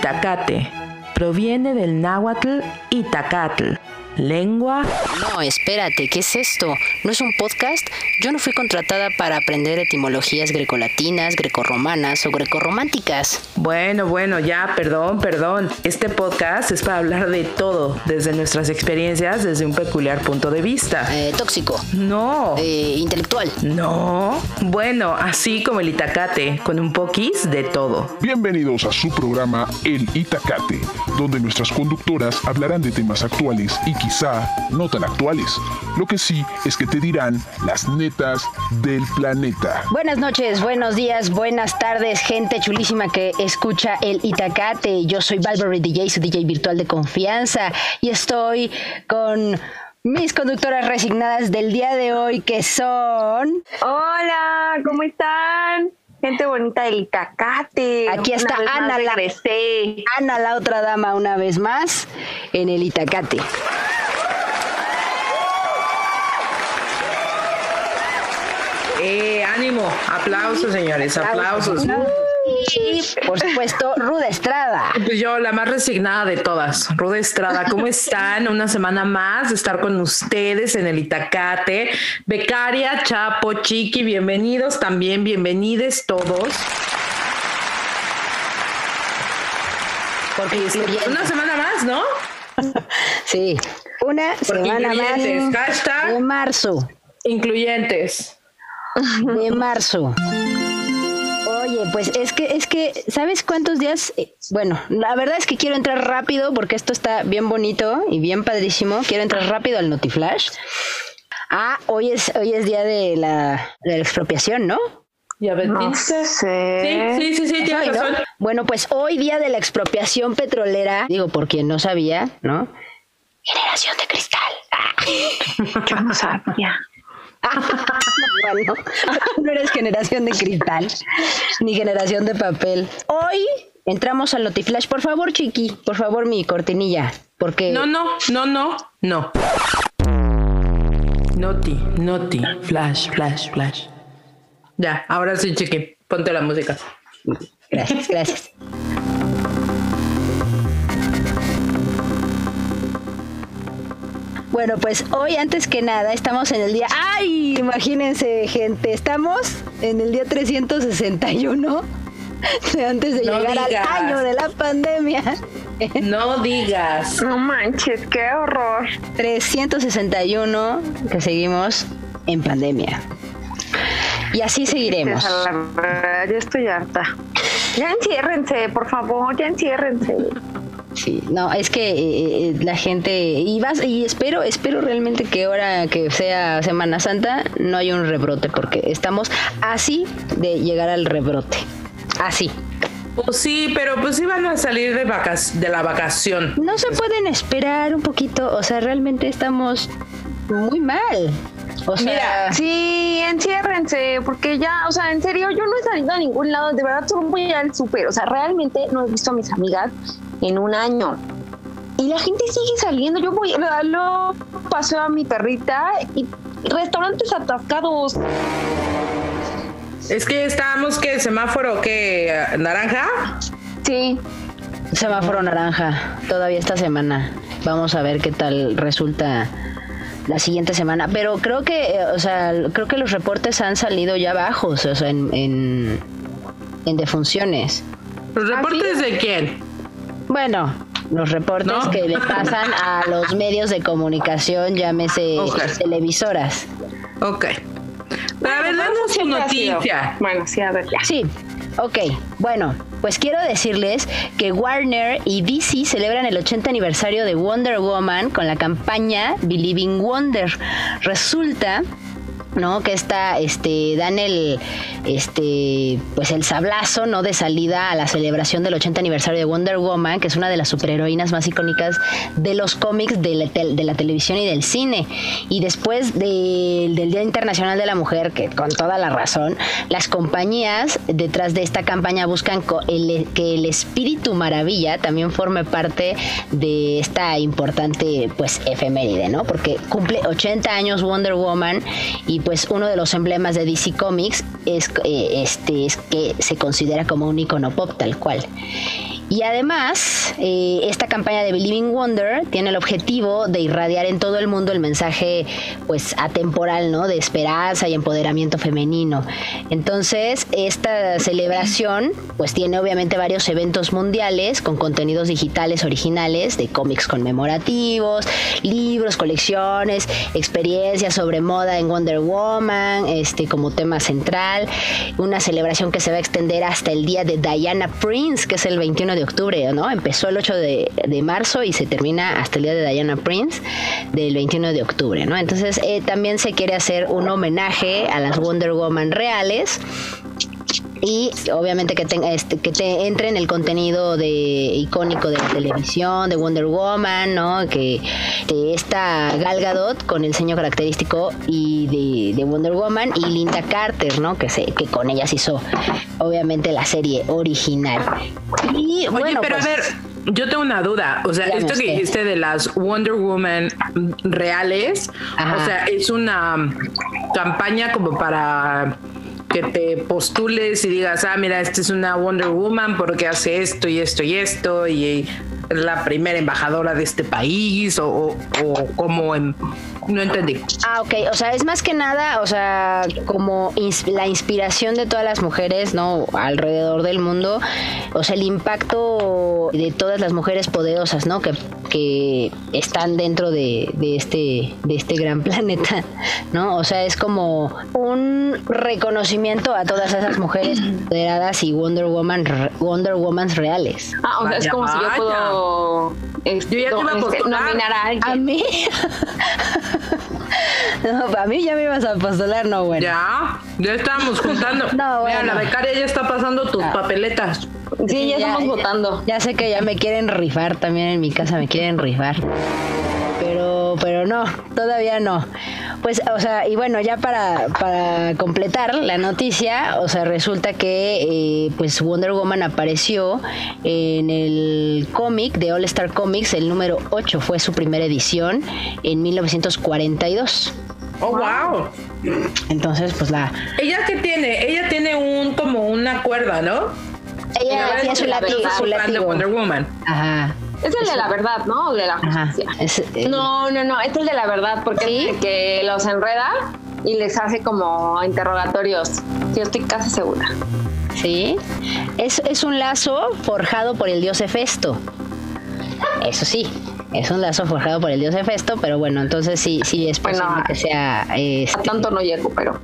Itacate. Proviene del náhuatl Itacatl, lengua. No, espérate, ¿qué es esto? ¿No es un podcast? Yo no fui contratada para aprender etimologías grecolatinas, grecorromanas o grecorrománticas. Bueno, bueno, ya, perdón, perdón. Este podcast es para hablar de todo, desde nuestras experiencias, desde un peculiar punto de vista. Eh, tóxico. No. Eh, intelectual. No. Bueno, así como el Itacate, con un poquis de todo. Bienvenidos a su programa El Itacate, donde nuestras conductoras hablarán de temas actuales y quizá no tan actuales. Lo que sí es que te dirán las netas del planeta. Buenas noches, buenos días, buenas tardes, gente chulísima que escucha el Itacate. Yo soy Valverde DJ, su DJ virtual de confianza, y estoy con mis conductoras resignadas del día de hoy que son... Hola, ¿cómo están? Gente bonita del Itacate. Aquí está Ana, la, regresé. Ana, la otra dama, una vez más en el Itacate. Eh, ánimo. Aplausos, señores, aplausos. Y, por supuesto, Ruda Estrada. Pues yo, la más resignada de todas, Ruda Estrada, ¿cómo están? Una semana más de estar con ustedes en el Itacate. Becaria, Chapo, Chiqui, bienvenidos también, bienvenides todos. Porque Una semana más, ¿no? Sí, una Porque semana más hashtag de marzo. incluyentes. De marzo. Oye, pues es que, es que, ¿sabes cuántos días? Eh, Bueno, la verdad es que quiero entrar rápido porque esto está bien bonito y bien padrísimo. Quiero entrar rápido al Notiflash. Ah, hoy es, hoy es día de la, de la expropiación, ¿no? ¿Ya ves? No sé. Sí, sí, sí, sí. Bueno, pues hoy día de la expropiación petrolera, digo por quien no sabía, ¿no? Generación de cristal. Yo no sabía. bueno, no eres generación de cristal, ni generación de papel. Hoy entramos al Notiflash. Por favor, Chiqui, por favor, mi cortinilla. Porque No, no, no, no, no. Noti, noti, flash, flash, flash. Ya, ahora sí, chiqui, ponte la música. Gracias, gracias. Bueno, pues hoy antes que nada estamos en el día... ¡Ay! Imagínense, gente, estamos en el día 361 de antes de No llegar digas. al año de la pandemia. No digas. No manches, qué horror. 361 que seguimos en pandemia. Y así seguiremos. La verdad, ya estoy harta. Ya enciérrense, por favor, ya enciérrense. Sí, no, es que eh, eh, la gente y vas y espero, espero realmente que ahora que sea Semana Santa no haya un rebrote porque estamos así de llegar al rebrote. Así. Pues sí, pero pues sí van a salir de, vacas de la vacación. No se pueden esperar un poquito, o sea, realmente estamos muy mal. O sea, Mira, Sí, enciérrense, porque ya, o sea, en serio, yo no he salido a ningún lado, de verdad solo voy al súper, o sea, realmente no he visto a mis amigas en un año. Y la gente sigue saliendo, yo voy, lo, lo paseo a mi perrita y restaurantes atascados. Es que estábamos que semáforo que naranja. Sí, semáforo naranja todavía esta semana. Vamos a ver qué tal resulta la siguiente semana. Pero creo que, eh, o sea, creo que los reportes han salido ya bajos, o sea, en, en, en defunciones. ¿Los reportes de quién? Bueno, los reportes ¿No? que le pasan a los medios de comunicación, llámese Ok. televisoras. Ok. Pero a ver, danos su noticia. Bueno, sí, a ver, ya. Sí, ok. Bueno, pues quiero decirles que Warner y DC celebran el 80 aniversario de Wonder Woman con la campaña Believing Wonder. Resulta ¿no? Que está, este, dan el, este, pues el sablazo, ¿no? De salida a la celebración del 80 aniversario de Wonder Woman, que es una de las superheroínas más icónicas de los cómics, de la, televisión y del cine. Y después de- del Día Internacional de la Mujer, que con toda la razón, las compañías detrás de esta campaña buscan que el espíritu maravilla también forme parte de esta importante, pues, efeméride, ¿no? Porque cumple 80 años Wonder Woman y pues uno de los emblemas de DC Comics es, eh, este, es que se considera como un icono pop tal cual. Y además, eh, esta campaña de Believing Wonder tiene el objetivo de irradiar en todo el mundo el mensaje pues atemporal, ¿no? De esperanza y empoderamiento femenino. Entonces, esta celebración pues tiene obviamente varios eventos mundiales con contenidos digitales originales de cómics conmemorativos, libros, colecciones, experiencias sobre moda en Wonder Woman, este como tema central, una celebración que se va a extender hasta el día de Diana Prince, que es el 21 de octubre, ¿no? Empezó el 8 de, de marzo y se termina hasta el día de Diana Prince del 21 de octubre, ¿no? Entonces eh, también se quiere hacer un homenaje a las Wonder Woman reales y obviamente que tenga este, que te entre en el contenido de icónico de la televisión de Wonder Woman no que de esta Gal Gadot con el diseño característico y de, Wonder Woman y Linda Carter no que se que con ellas hizo obviamente la serie original y Oye, pero a pues, ver yo tengo una duda, o sea, Dígame esto que usted. dijiste de las Wonder Woman reales, Ajá. o sea, es una campaña como para que te postules y digas, ah, mira, esta es una Wonder Woman porque hace esto y esto y esto y es la primera embajadora de este país o, o, como en... No entendí. Ah, ok. O sea, es más que nada, o sea, como la inspiración de todas las mujeres, ¿no? Alrededor del mundo. O sea, el impacto de todas las mujeres poderosas, ¿no? Que, que están dentro de, de este, de este gran planeta, ¿no? O sea, es como un reconocimiento a todas esas mujeres empoderadas y Wonder Woman, Wonder Womans reales. Ah, o sea, es Vaya, como si yo puedo este, Yo ya te iba a postular. nominar a alguien. A mí. no, a mí ya me ibas a postular, no, bueno. Ya, ya estábamos juntando. No, Mira, bueno. la becaria ya está pasando tus papeletas. Sí, ya, estamos votando. Ya sé que ya me quieren rifar también en mi casa, me quieren rifar. Pero, pero no, todavía no. Pues, o sea, y bueno, ya para, para completar la noticia, o sea, resulta que eh, pues Wonder Woman apareció en el cómic de All Star Comics, el número 8, fue su primera edición en 1942. Oh, wow. Entonces, pues la... ¿Ella qué tiene? Ella tiene un como una cuerda, ¿no? Ella tiene su que la látigo, verdad, su látigo. Wonder Woman. Ajá. Es el de la verdad, ¿no? De la Ajá. justicia. Es, eh, No, no, no, este es de la verdad, porque ¿Sí? es el que los enreda y les hace como interrogatorios. Yo estoy casi segura. Sí. Es, es un lazo forjado por el dios Hefesto. Eso sí, es un lazo forjado por el dios Hefesto, pero bueno, entonces sí, sí es posible Bueno, que sea. A este, tanto no llego, pero.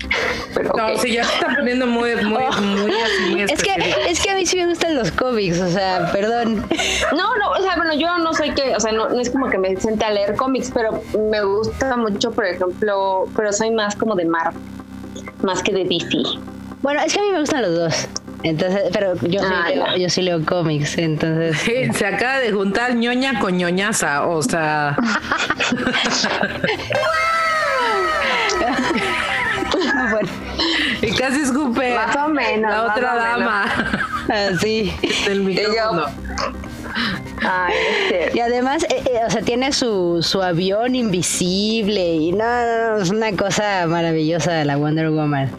pero No, ok. sí, ya se está poniendo muy, muy, Oh. muy así, es que, es que a mí sí me gustan los cómics, o sea, perdón. No, no, o sea, bueno, yo no soy que, o sea, no, no es como que me siente a leer cómics, pero me gusta mucho, por ejemplo, pero soy más como de Marvel, más que de DC. Bueno, es que a mí me gustan los dos. Entonces, pero yo sí, Ah, leo, yo sí leo cómics, entonces. Sí, se acaba de juntar ñoña con ñoñaza, o sea, bueno, y casi escupe Más o menos, la otra dama así. del micrófono. Ay, este, Y además, eh, eh, o sea, tiene su, su avión invisible y no, no, no, es una cosa maravillosa la Wonder Woman.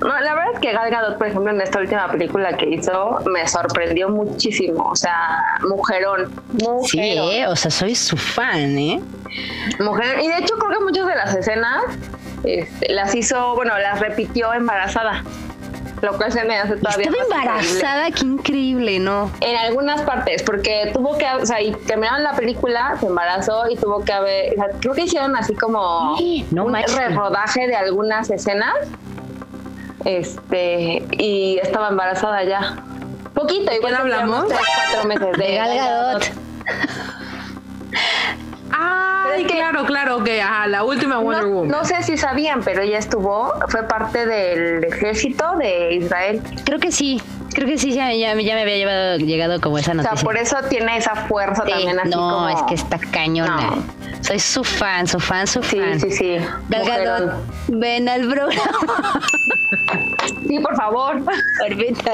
No, la verdad es que Gal Gadot, por ejemplo, en esta última película que hizo, me sorprendió muchísimo. O sea, mujerón. Mujerón. Sí, eh, o sea, soy su fan, ¿eh? Mujer. Y de hecho, creo que muchas de las escenas este, las hizo, bueno, las repitió embarazada. Lo cual se me hace todavía. Estaba increíble. embarazada, qué increíble, ¿no? En algunas partes, porque tuvo que, o sea, y terminaron la película, se embarazó y tuvo que haber, o sea, creo que hicieron así como No un manches. rodaje de algunas escenas, este, y estaba embarazada ya. Poquito, igual hablamos? tres, cuatro meses de, De Gal Gadot. Ay, claro, claro, que ajá, la última Wonder No, Woman. no sé si sabían, pero ella estuvo, fue parte del ejército de Israel. Creo que sí, creo que sí, ya, ya, ya me había llevado, llegado como esa O sea, noticia. por eso tiene esa fuerza Sí, también así no, como... es que está cañona. No. Soy su fan, su fan, su Sí, fan. sí, sí. Gadot, ven al programa. Sí, por favor. Ahorita.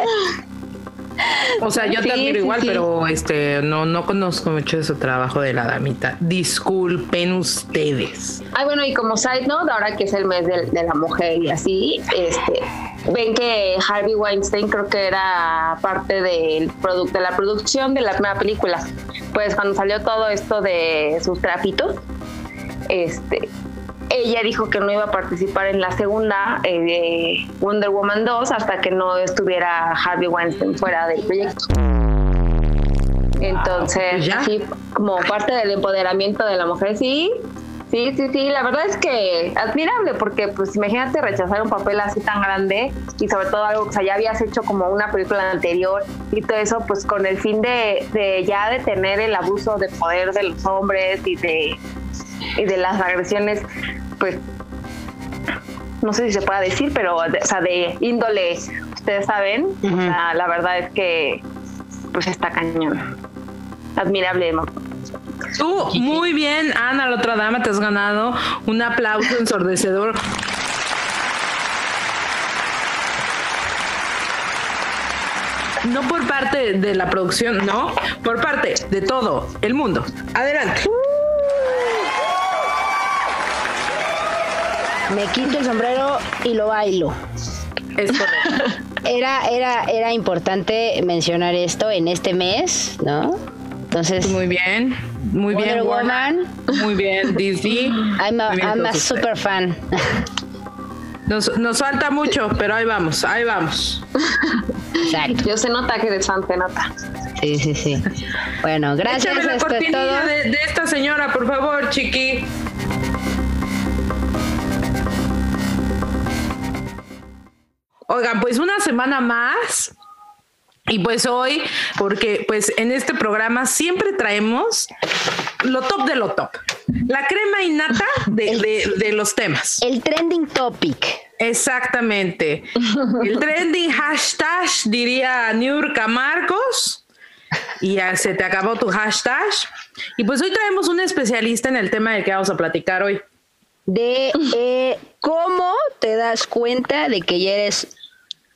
O sea, yo Sí, te admiro sí, igual, sí. pero este no, no conozco mucho de su trabajo de la damita. Disculpen ustedes. Ay, bueno, y como side note, ahora que es el mes de, la mujer y así, este, ven que Harvey Weinstein creo que era parte del producto de la producción de la primera película. Pues cuando salió todo esto de sus trapitos, este, ella dijo que no iba a participar en la segunda eh, Wonder Woman 2 hasta que no estuviera Harvey Weinstein fuera del proyecto. Entonces, sí, como parte del empoderamiento de la mujer, sí, Sí, sí, sí, la verdad es que admirable porque pues imagínate rechazar un papel así tan grande y sobre todo algo que o sea, ya habías hecho como una película anterior y todo eso pues con el fin de, de ya detener el abuso de poder de los hombres y de, y de las agresiones pues no sé si se pueda decir, pero o sea, de índole, ustedes saben, la verdad es que pues está cañón. Admirable, Tú, muy bien, Ana, la otra dama, te has ganado un aplauso ensordecedor. No por parte de la producción, no, por parte de todo el mundo. Adelante. Me quito el sombrero y lo bailo. Es correcto. Era, era, era importante mencionar esto en este mes, ¿no? Entonces. Muy bien. Muy bien, Woman. Muy bien, DC. I'm a, super fan. Nos, nos, falta mucho, pero ahí vamos, ahí vamos. Exacto. Yo se nota que eres fan, se nota. Sí, sí, sí. Bueno, gracias. Échame la cortinilla de, de esta señora, por favor, chiqui. Oigan, pues una semana más y pues hoy, porque pues en este programa siempre traemos lo top de lo top, la crema innata de, de, los temas. El trending topic. Exactamente. El trending hashtag, diría Niurka Marcos. Y ya se te acabó tu hashtag. Y pues hoy traemos un especialista en el tema del que vamos a platicar hoy. De eh, cómo te das cuenta de que ya eres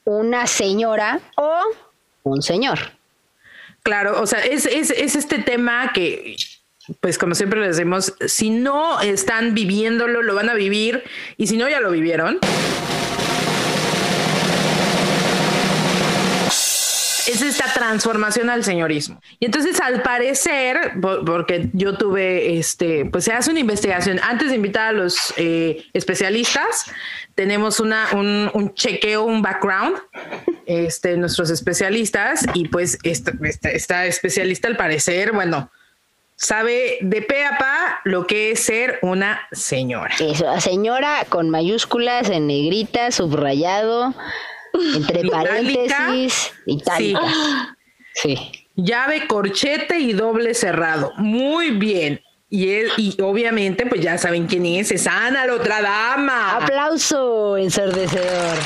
una señora o un señor. Claro, o sea, es, es, es este tema que, pues como siempre les decimos, si no están viviéndolo, lo van a vivir, y si no, ya lo vivieron. Es esta transformación al señorismo. Y entonces, al parecer, porque yo tuve, este, pues se hace una investigación antes de invitar a los eh, especialistas, tenemos una, un, chequeo, un background, este, nuestros especialistas, y pues esta, esta, especialista al parecer, bueno, sabe de pe a pa lo que es ser una señora. Eso, señora con mayúsculas en negrita, subrayado, entre paréntesis, itálica. Sí. sí. Llave, corchete y doble cerrado. Muy bien. Y, y obviamente, pues ya saben quién es, es Ana, la otra dama. Aplauso ensordecedor.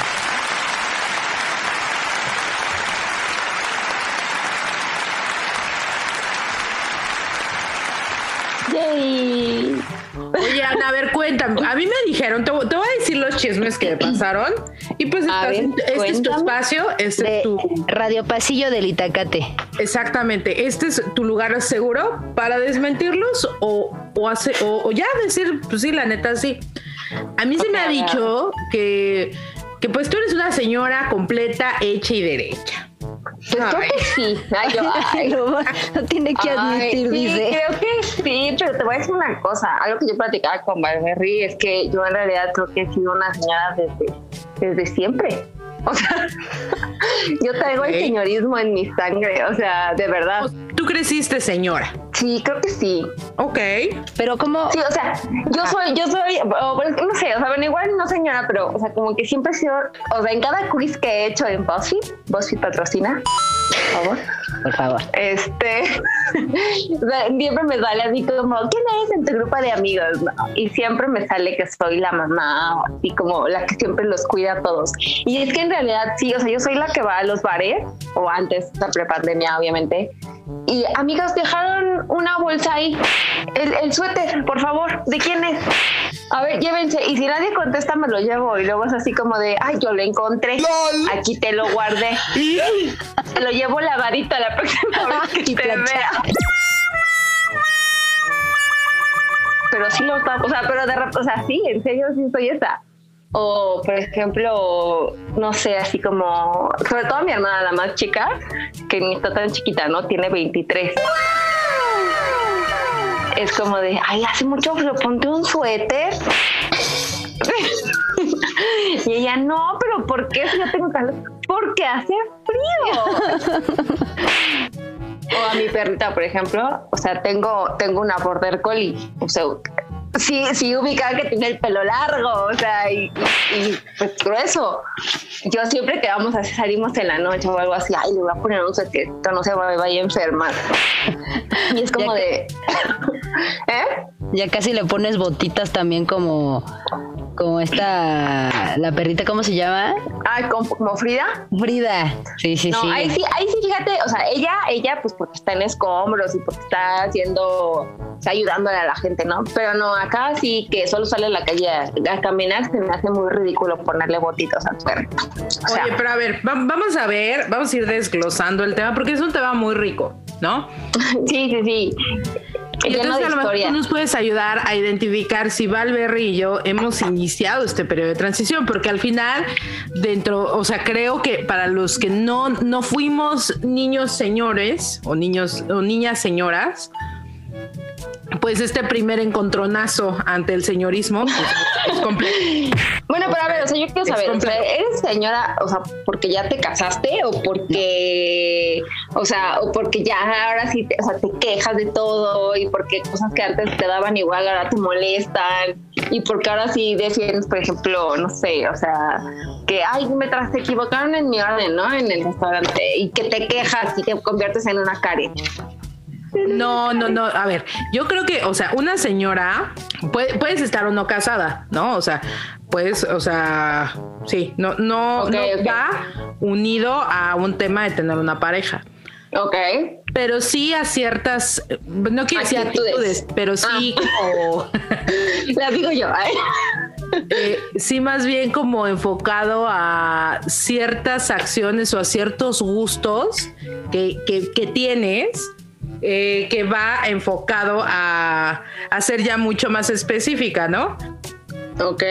Oye, Ana, a ver, cuéntame. A mí me dijeron, te, voy a decir los chismes que me pasaron. Y pues este es tu espacio, este es tu. Radio Pasillo del Itacate. Exactamente. Este es tu lugar seguro para desmentirlos o, o, o, ya decir, pues sí, la neta, sí. A mí se me ha dicho que, que pues tú eres una señora completa, hecha y derecha. Pues creo que sí. Ay, no, tiene que admitir, sí, dice. Creo que sí, pero te voy a decir una cosa. Algo que yo platicaba con Barberry es que yo en realidad creo que he sido una señora desde, desde siempre. O sea, yo traigo el señorismo en mi sangre, o sea, de verdad. ¿Tú creciste señora? Sí, creo que sí. Ok. Pero como... Sí, o sea, yo soy, yo soy, no sé, o sea, bueno, igual no señora, pero, o sea, como que siempre he sido, o sea, en cada quiz que he hecho en BuzzFeed, BuzzFeed patrocina, por favor. Por favor. Este, siempre me sale así como, ¿quién eres en tu grupo de amigos? Y siempre me sale que soy la mamá, así como la que siempre los cuida a todos. Y es que en realidad sí, o sea, yo soy la que va a los bares, o antes, la prepandemia, obviamente, y amigas, dejaron una bolsa ahí. El, suéter, por favor, ¿de quién es? A ver, llévense. Y si nadie contesta, me lo llevo. Y luego es así como de, ay, yo lo encontré. Aquí te lo guardé. te lo llevo lavadito la próxima vez que te vea. Pero sí lo está, o sea, pero de o sea, sí, en serio, sí soy esa. O, por ejemplo, no sé, así como, sobre todo mi hermana, la más chica, que ni está tan chiquita, ¿no? Tiene 23. Es como de, ay, hace mucho frío, ponte un suéter. y ella, no, pero ¿por qué si yo tengo calor? Porque hace frío. o a mi perrita, por ejemplo, o sea, tengo, tengo una border collie, o sea, sí, sí ubicada que tiene el pelo largo, o sea, y, y, pues grueso. Yo siempre que vamos a salimos en la noche o algo así, ay, le voy a poner un suéterito, no se vaya a enfermar. Y es como de... ¿Eh? Ya casi le pones botitas también como como esta la perrita cómo se llama ah como Frida Frida. Sí sí sí. ahí sí ahí sí fíjate o sea ella ella pues porque está en escombros y porque está haciendo está ayudándole a la gente no pero no acá sí que solo sale a la calle a, caminar se me hace muy ridículo ponerle botitos al perro. Oye pero a ver vamos a ver vamos a ir desglosando el tema porque es un tema muy rico no sí sí sí y entonces a lo mejor tú nos puedes ayudar a identificar si Valverri y yo hemos iniciado este periodo de transición, porque al final, dentro, o sea, creo que para los que no, no fuimos niños señores o niños o niñas señoras, pues este primer encontronazo ante el señorismo pues, es. Bueno, pero a ver, o sea, yo quiero saber, o sea, ¿eres señora, o sea, porque ya te casaste o porque, o sea, o porque ya ahora sí te, o sea, te quejas de todo y porque cosas que antes te daban igual ahora te molestan y porque ahora sí defiendes, por ejemplo, no sé, o sea, que, ay, me se equivocaron en mi orden, ¿no? En el restaurante y que te quejas y te conviertes en una Karen. No, no, no. A ver, yo creo que, o sea, una señora puedes estar o no casada, ¿no? O sea, puedes, o sea, sí, no, no, no va unido a un tema de tener una pareja. Ok. Pero sí a ciertas, no quiero decir actitudes, pero sí ah. como. La digo yo. ¿eh? Eh, sí, más bien como enfocado a ciertas acciones o a ciertos gustos que, que, que tienes eh, que va enfocado a, a, ser ya mucho más específica, ¿no? Ok,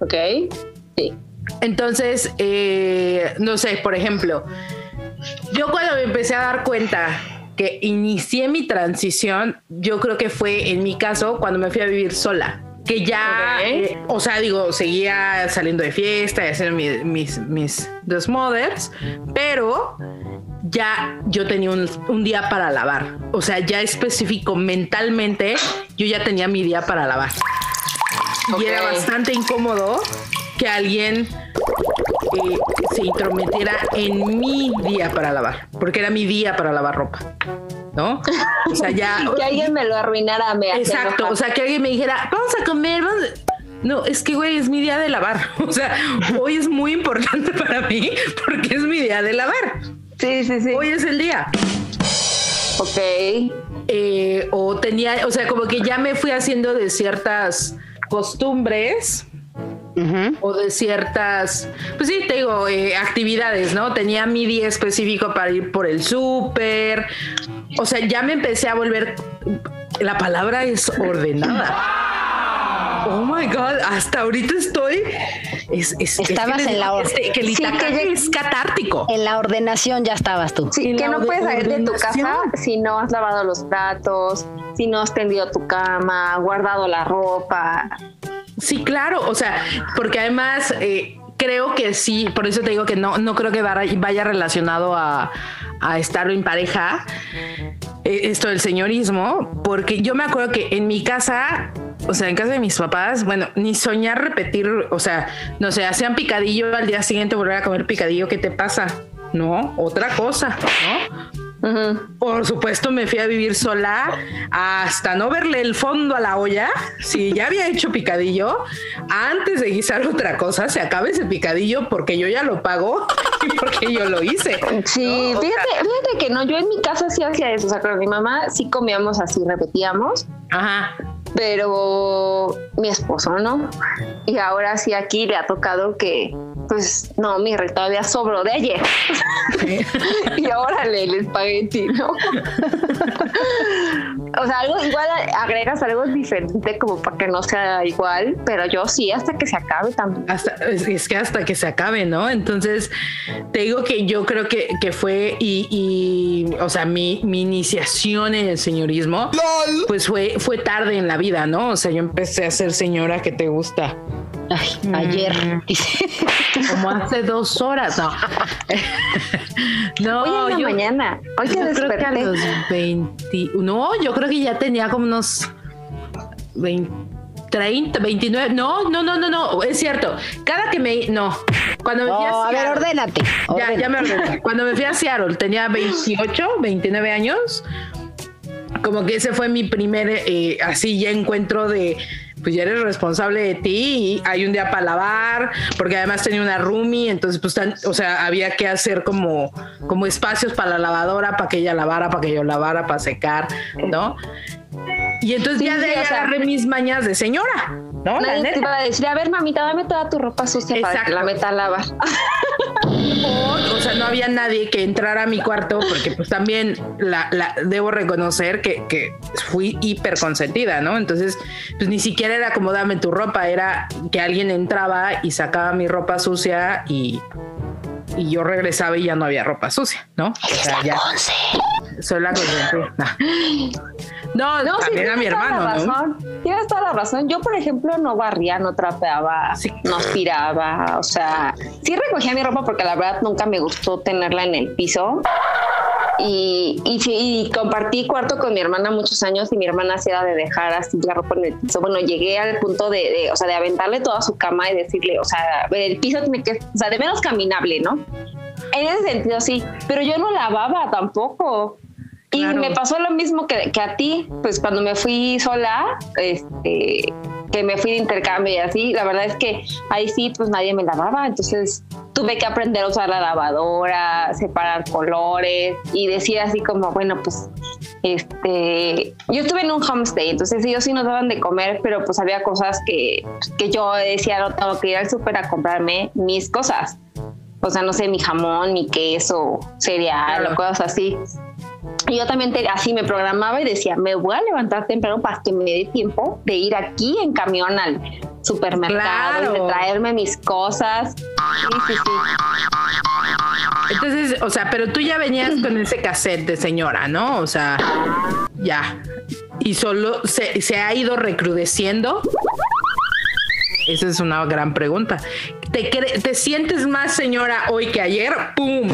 ok, sí. Entonces, eh, no sé, por ejemplo, yo cuando me empecé a dar cuenta que inicié mi transición, yo creo que fue en mi caso cuando me fui a vivir sola que ya, eh, o sea, digo, seguía saliendo de fiesta y haciendo mis, mis, mis dos mothers, pero ya yo tenía un, día para lavar. O sea, ya específico mentalmente, yo ya tenía mi día para lavar. Y era bastante incómodo que alguien eh, se intrometiera en mi día para lavar, porque era mi día para lavar ropa. ¿No? O sea, ya. que alguien me lo arruinara, me Exacto. O sea, que alguien me dijera, vamos a comer, No, es que, güey, es mi día de lavar. O sea, hoy es muy importante para mí porque es mi día de lavar. Sí, sí, sí. Hoy es el día. Ok. Eh, o tenía, o sea, como que ya me fui haciendo de ciertas costumbres o de ciertas, pues sí, te digo, eh, actividades, ¿no? Tenía mi día específico para ir por el súper. O sea, ya me empecé a volver, la palabra es ordenada. Oh my God, hasta ahorita estoy. Estabas en la orden. que el sí, que es catártico. En la ordenación ya estabas tú. Sí, que no puedes salir de tu casa si no has lavado los platos, si no has tendido tu cama, guardado la ropa. Sí, claro, o sea, porque además eh, creo que sí, por eso te digo que no, no creo que vaya relacionado a, a estar en pareja, eh, esto del señorismo, porque yo me acuerdo que en mi casa o sea, en casa de mis papás, bueno, ni soñar repetir, o sea, no sé, hacían picadillo al día siguiente volver a comer picadillo, ¿qué te pasa? No, otra cosa, ¿no? Por supuesto, me fui a vivir sola hasta no verle el fondo a la olla. Si ya había hecho picadillo, antes de guisar otra cosa, se acabe ese picadillo porque yo ya lo pago y porque yo lo hice. Sí, fíjate, fíjate que no, yo en mi casa sí hacía eso. O sea, con mi mamá sí comíamos así, repetíamos. Ajá pero mi esposo no. Y ahora sí aquí le ha tocado que pues no, mi rey todavía sobró de ayer. y ahora le el espagueti, ¿no? o sea, algo igual agregas algo diferente como para que no sea igual, pero yo sí hasta que se acabe también. Hasta, es que hasta que se acabe, ¿no? Entonces, te digo que yo creo que, que fue y, o sea, mi, mi, iniciación en el señorismo, pues fue, fue tarde en la vida, ¿no? O sea, yo empecé a ser señora que te gusta ayer. Mm. Como hace dos horas, no. no, Hoy yo, mañana. Hoy que creo que a los 20. No, yo creo que ya tenía como unos 20, 30, 29. No, no, no, no, no. Es cierto. Cada que me. No. Cuando me fui a, Seattle, a ver, ordénate. Ya, ya me ordené. Cuando me fui a Seattle, tenía 28, 29 años. Como que ese fue mi primer, eh, así ya encuentro de pues ya eres responsable de ti y hay un día para lavar, porque además tenía una roomie, entonces pues, o sea, había que hacer como, como espacios para la lavadora, para que ella lavara, para que yo lavara, para secar, ¿no? Y entonces ya de ahí agarré mis mañas de señora, ¿no? Nadie te iba a decir, a ver, mamita, dame toda tu ropa sucia para que la meta a lavar. O, sea, no había nadie que entrara a mi cuarto porque pues también la, debo reconocer que, que, fui hiper consentida, ¿no? Entonces, pues ni siquiera era como dame tu ropa, era que alguien entraba y sacaba mi ropa sucia y, y yo regresaba y ya no había ropa sucia, ¿no? O sea, ya. Soy la consentida. No, no también a mi hermano, ¿no? Tienes toda la razón. Yo, por ejemplo, no barría, no trapeaba, no aspiraba. O sea, sí recogía mi ropa porque la verdad nunca me gustó tenerla en el piso. Y, y, compartí cuarto con mi hermana muchos años y mi hermana hacía de dejar así la ropa en el piso. Bueno, llegué al punto de, o sea, de aventarle toda su cama y decirle, o sea, el piso tiene que, o sea, de menos caminable, ¿no? En ese sentido sí, pero yo no lavaba tampoco. Y me pasó lo mismo que, que, a ti, pues cuando me fui sola, este, que me fui de intercambio y así, la verdad es que ahí sí, pues nadie me lavaba, entonces tuve que aprender a usar la lavadora, separar colores y decir así como, bueno, pues este, yo estuve en un homestay, entonces ellos sí nos daban de comer, pero pues había cosas que, que yo decía, no tengo que ir al súper a comprarme mis cosas. O sea, no sé, mi jamón, mi queso, cereal o cosas así. Yo también así me programaba y decía, me voy a levantar temprano para que me dé tiempo de ir aquí en camión al supermercado y de traerme mis cosas. Sí, sí, sí. Entonces, o sea, pero tú ya venías con ese cassette de señora, ¿no? O sea, ya. Y solo se, se ha ido recrudeciendo. Esa es una gran pregunta. ¿Te, ¿Te sientes más señora hoy que ayer? ¡Pum!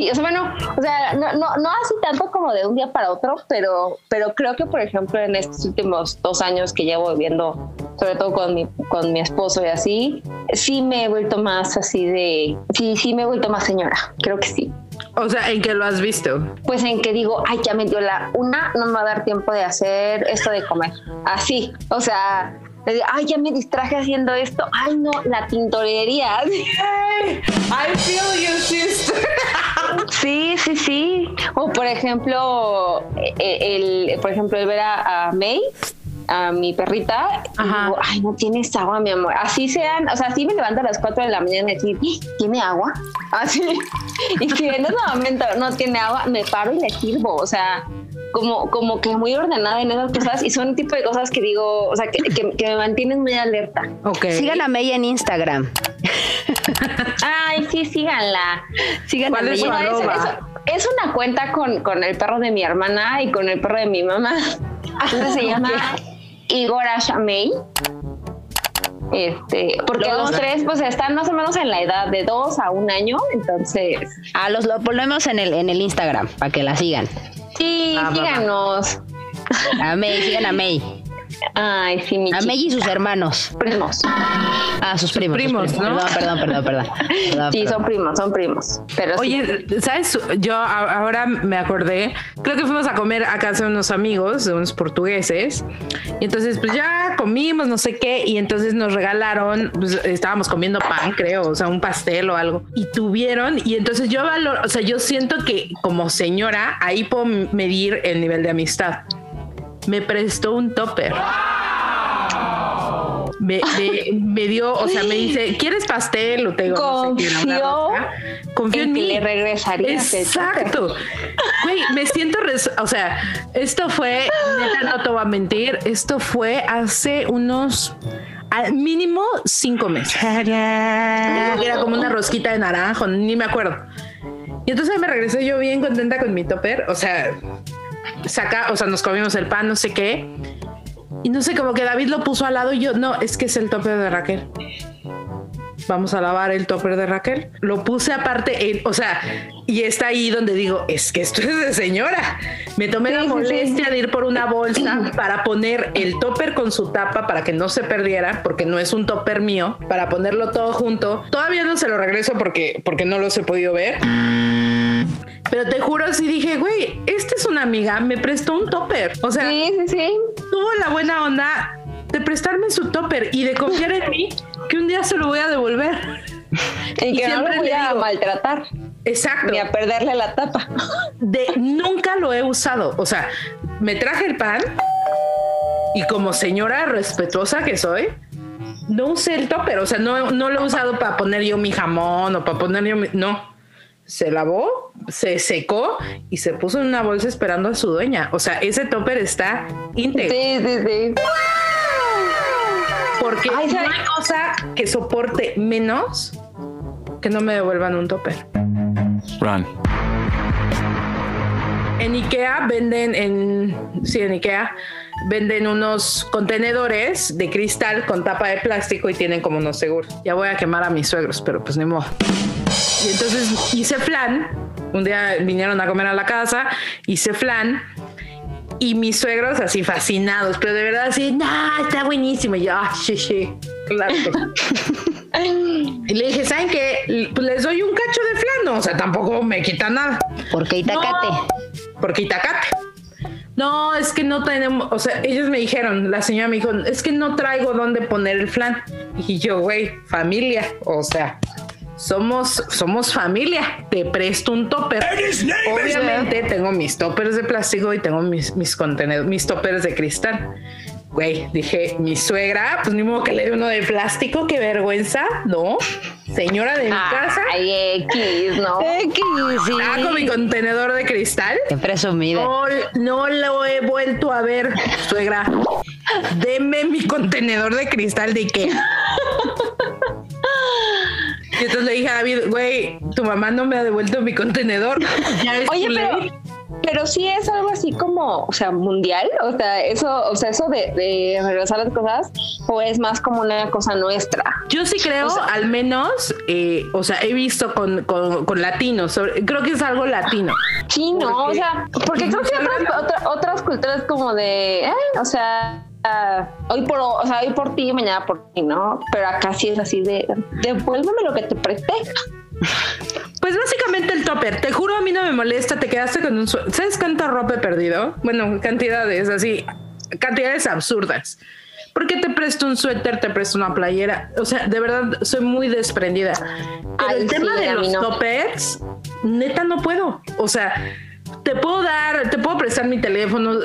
Sí, o sea, bueno, o sea, no, no, no así tanto como de un día para otro, pero, pero creo que, por ejemplo, en estos últimos dos años que llevo viviendo, sobre todo con mi, con mi esposo y así, sí me he vuelto más así de, sí, sí me he vuelto más señora, creo que sí. O sea, ¿en qué lo has visto? Pues en que digo, ay, ya me dio la una, no me va a dar tiempo de hacer esto de comer. Así, o sea, ay, ya me distraje haciendo esto. Ay, no, la tintorería. I feel you, sister. Sí, sí, sí. O por ejemplo, eh, el, por ejemplo, el ver a, May a mi perrita y digo, ay, no tienes agua, mi amor. Así sean, o sea, así me levanto a las 4 de la mañana y decir, ¿tiene agua? Así. Y si en ese momento no tiene agua, me paro y le sirvo. O sea, como, como que muy ordenada en esas cosas y son tipo de cosas que digo, o sea, que, que, me mantienen muy alerta. Okay. Sigan a May en Instagram. Ay, sí, síganla. Síganla. Es, es, una cuenta con, con el perro de mi hermana y con el perro de mi mamá. Entonces se llama Igor May. Este, porque los, tres pues están más o menos en la edad de dos a un año, entonces. Ah, los lo ponemos en el, en el Instagram para que la sigan. Sí, ah, síganos. A May, sigan a May. Ay, sí, mi A May y sus hermanos. Primos. Ah, sus, primos, primos, ¿no? Perdón, perdón, perdón, perdón. sí, son primos, son primos. Pero Oye, ¿sabes? Yo ahora me acordé, creo que fuimos a comer a casa de unos amigos, de unos portugueses, y entonces pues ya comimos, no sé qué, y entonces nos regalaron, pues, estábamos comiendo pan, creo, o sea, un pastel o algo, y tuvieron, y entonces yo valoro, o sea, yo siento que como señora, ahí puedo medir el nivel de amistad me prestó un topper. me, me, dio, o sea, me dice, ¿quieres pastel? O te Confío, Confío en, mí. le regresaría. Exacto. Güey, me siento, o sea, esto fue, neta, no te voy a mentir, esto fue hace unos al mínimo cinco meses. Era como una rosquita de naranjo, ni me acuerdo. Y entonces me regresé yo bien contenta con mi topper, o sea, saca, o sea, nos comimos el pan, no sé qué. Y no sé, como que David lo puso al lado y yo, no, es que es el topper de Raquel. Vamos a lavar el topper de Raquel. Lo puse aparte, o sea, y está ahí donde digo, es que esto es de señora. Me tomé la molestia de ir por una bolsa para poner el topper con su tapa para que no se perdiera, porque no es un topper mío, para ponerlo todo junto. Todavía no se lo regreso porque, porque no los he podido ver. Pero te juro, así dije, güey, esta es una amiga, me prestó un topper. O sea, sí, sí, sí. tuvo la buena onda de prestarme su topper y de confiar en mí que un día se lo voy a devolver. Y, que no lo voy a maltratar. Exacto. Ni a perderle la tapa. De nunca lo he usado. O sea, me traje el pan y como señora respetuosa que soy, no usé el topper. O sea, no, no lo he usado para poner yo mi jamón o para poner yo mi. No se lavó, se secó y se puso en una bolsa esperando a su dueña. O sea, ese topper está íntegro. Sí, sí, sí. Porque no hay cosa que soporte menos que no me devuelvan un topper. Run. En Ikea venden, en, sí, en Ikea venden unos contenedores de cristal con tapa de plástico y tienen como unos seguros. Ya voy a quemar a mis suegros, pero pues ni modo. Y entonces hice flan. Un día vinieron a comer a la casa, hice flan. Y mis suegros así fascinados, pero de verdad así, no, está buenísimo. Y yo, ah, sí, sí, claro. y le dije, ¿saben qué? Pues les doy un cacho de flan, o sea, tampoco me quita nada. Porque Itacate. porque Itacate. No, es que no tenemos, o sea, ellos me dijeron, la señora me dijo, es que no traigo dónde poner el flan. Y yo, güey, familia, o sea, somos, somos familia, te presto un topper. Obviamente tengo mis toppers de plástico y tengo mis, mis contenedores, mis toppers de cristal. Güey, dije, mi suegra, pues ni modo que le dé uno de plástico, qué vergüenza, ¿no? Señora de mi casa. Ay, X, ¿no? X, sí. Ah, con mi contenedor de cristal. Qué presumida. No, no lo he vuelto a ver, suegra. Deme mi contenedor de cristal de Ikea. Y entonces le dije a David, güey, tu mamá no me ha devuelto mi contenedor. Oye, pero, pero sí es algo así como, o sea, mundial, o sea, eso, o sea, eso de, regresar las cosas, o es más como una cosa nuestra. Yo sí creo, al menos, eh, o sea, he visto con, con, latinos, creo que es algo latino. Sí, no, o sea, porque creo que otras, otras culturas como de, eh, o sea, hoy por, o sea, hoy por ti, mañana por ti, ¿no? Pero acá sí es así de, devuélveme lo que te presté. Pues básicamente el topper, te juro a mí no me molesta, te quedaste con un ¿Sabes cuánta ropa he perdido? Bueno, cantidades así, cantidades absurdas. Porque te presto un suéter, te presto una playera. O sea, de verdad, soy muy desprendida. Pero el tema de los toppers, neta no puedo. O sea, te puedo dar, te puedo prestar mi teléfono.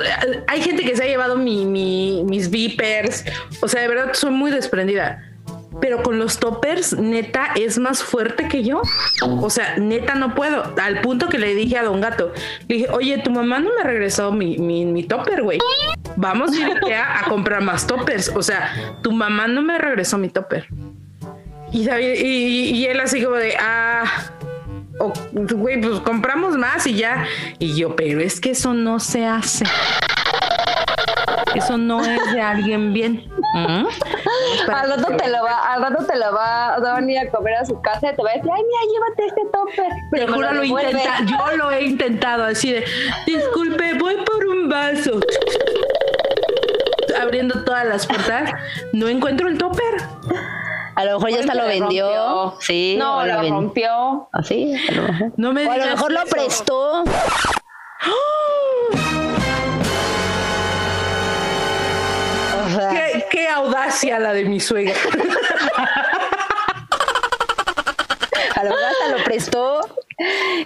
Hay gente que se ha llevado mi, mis beepers. O sea, de verdad soy muy desprendida. Pero con los toppers, neta, es más fuerte que yo. O sea, neta, no puedo. Al punto que le dije a Don Gato, le dije, oye, tu mamá no me regresó mi, mi, mi topper, güey. Vamos a ir a, comprar más toppers. O sea, tu mamá no me regresó mi topper. Y, él así como de, ah, güey, pues compramos más y ya. Y yo, pero es que eso no se hace. Eso no es de alguien bien. ¿Mm? Al rato te lo va, al rato te lo va, a venir a comer a su casa y te va a decir, ay mira, llévate este tope. Pero juro lo, intenta, yo lo he intentado así de, disculpe, voy por un vaso. Abriendo todas las puertas, no encuentro el topper. A lo mejor ya hasta lo vendió. Sí. No, lo, rompió. Así. ¿Ah, no me o a lo mejor lo prestó. ¿Qué, qué audacia la de mi suegra. a lo mejor hasta lo prestó.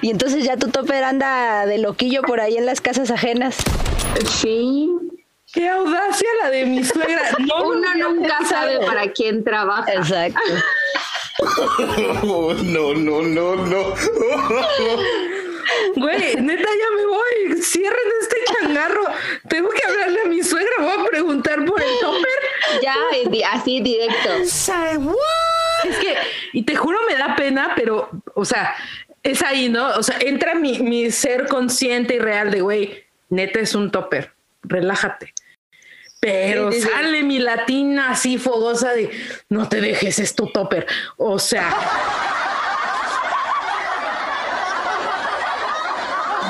Y entonces ya tu topper anda de loquillo por ahí en las casas ajenas. Sí. Qué audacia la de mi suegra. No, Uno nunca sabe para quién trabaja. Exacto. Oh, no, no, no, no. Güey, neta, ya me voy. Cierren este changarro. Tengo que hablarle a mi suegra. Voy a preguntar por el topper. Ya, así directo. Es que, y te juro, me da pena, pero, o sea, es ahí, ¿no? O sea, entra mi, mi ser consciente y real de, güey, neta es un topper. Relájate. Pero Sí, sí, sí. sale mi latina así fogosa de no te dejes, es tu topper. O sea.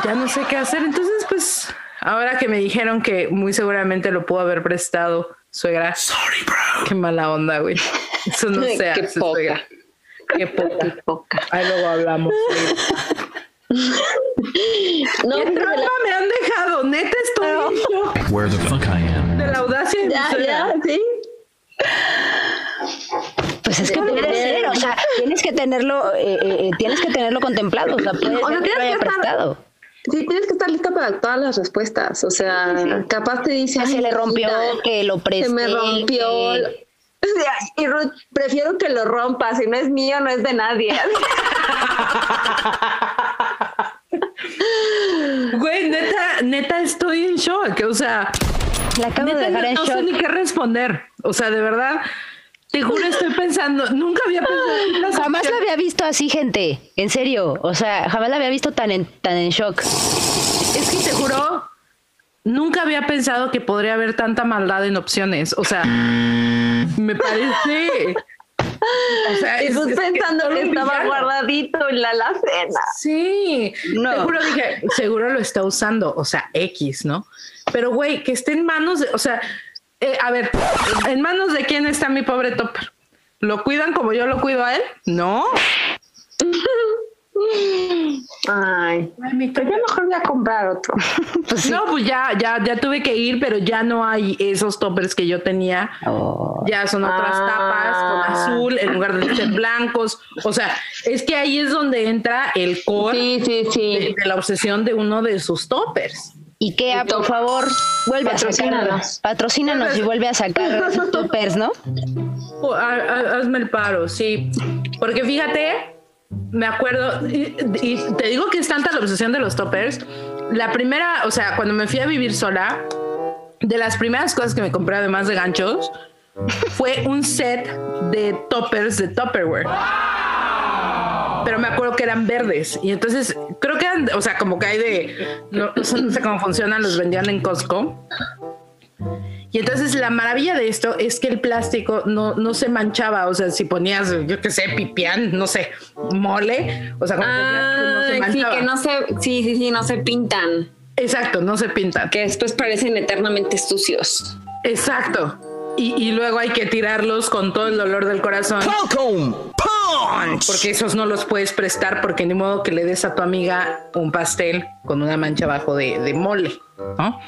ya no sé qué hacer. Entonces, pues, ahora que me dijeron que muy seguramente lo pudo haber prestado suegra. Sorry, bro. Qué mala onda, güey. Eso no se Qué hace, poca. suegra. Qué poca. Poca. Ahí luego hablamos. No, ¿Qué pero trauma la- me han dejado? Neta, estoy shock Where the fuck I am. de la audacia de ya, ya, sí. Pues es que puede ser, o sea, tienes que tenerlo, eh, eh, eh, tienes que tenerlo contemplado, o sea, puede O sea, que tienes que estar- prestado. Sí, tienes que estar lista para todas las respuestas. O sea, capaz te dice. Que se "Ay, le rompió, que lo presté. Se me rompió. que- O sea, y Ruth, prefiero que lo rompa. Si no es mío, no es de nadie. Güey, neta, neta, estoy en shock. O sea, La acabo de neta, dejar no, en no sé ni qué responder. O sea, de verdad, te juro, estoy pensando, nunca había pensado en Jamás la había visto así, gente. En serio. O sea, jamás la había visto tan en, tan en shock. Es que te juro, nunca había pensado que podría haber tanta maldad en opciones. O sea, me parece. O sea, Y es- tú es que pensando que estaba guardadito en la alacena. Sí, No. te juro dije, seguro lo está usando, o sea, X, ¿no? Pero güey, que esté en manos de, o sea, eh, a ver, ¿en manos de quién está mi pobre topper? ¿Lo cuidan como yo lo cuido a él? No. Ay, pues yo mejor voy a comprar otro. No, pues ya, ya, ya tuve que ir, pero ya no hay esos toppers que yo tenía. Oh. Ya son otras Ah. tapas con azul en lugar de ser blancos. O sea, es que ahí es donde entra el core Sí, sí, de, sí. de la obsesión de uno de sus toppers. Ikea, por favor, vuelve a sacar. Patrocínanos. Patrocínanos y vuelve a sacar esos toppers, ¿no? Oh, ha- hazme el paro, sí. Porque fíjate, me acuerdo, y, y te digo que es tanta la obsesión de los toppers. La primera, o sea, cuando me fui a vivir sola, de las primeras cosas que me compré además de ganchos, fue un set de toppers de Tupperware. Pero me acuerdo que eran verdes. Y entonces creo que eran, o sea, como que hay de. No, no sé no sé cómo funcionan, los vendían en Costco. Y entonces la maravilla de esto es que el plástico no, no se manchaba. O sea, si ponías, yo qué sé, pipián, no sé, mole, o sea, como que no se Ah, sí, manchaba. que no se, sí, sí, sí, no se pintan. Exacto, no se pintan. Que después parecen eternamente sucios. Exacto. Y, y luego hay que tirarlos con todo el dolor del corazón. Falcon Punch. Porque esos no los puedes prestar porque ni modo que le des a tu amiga un pastel con una mancha abajo de, de mole, ¿no?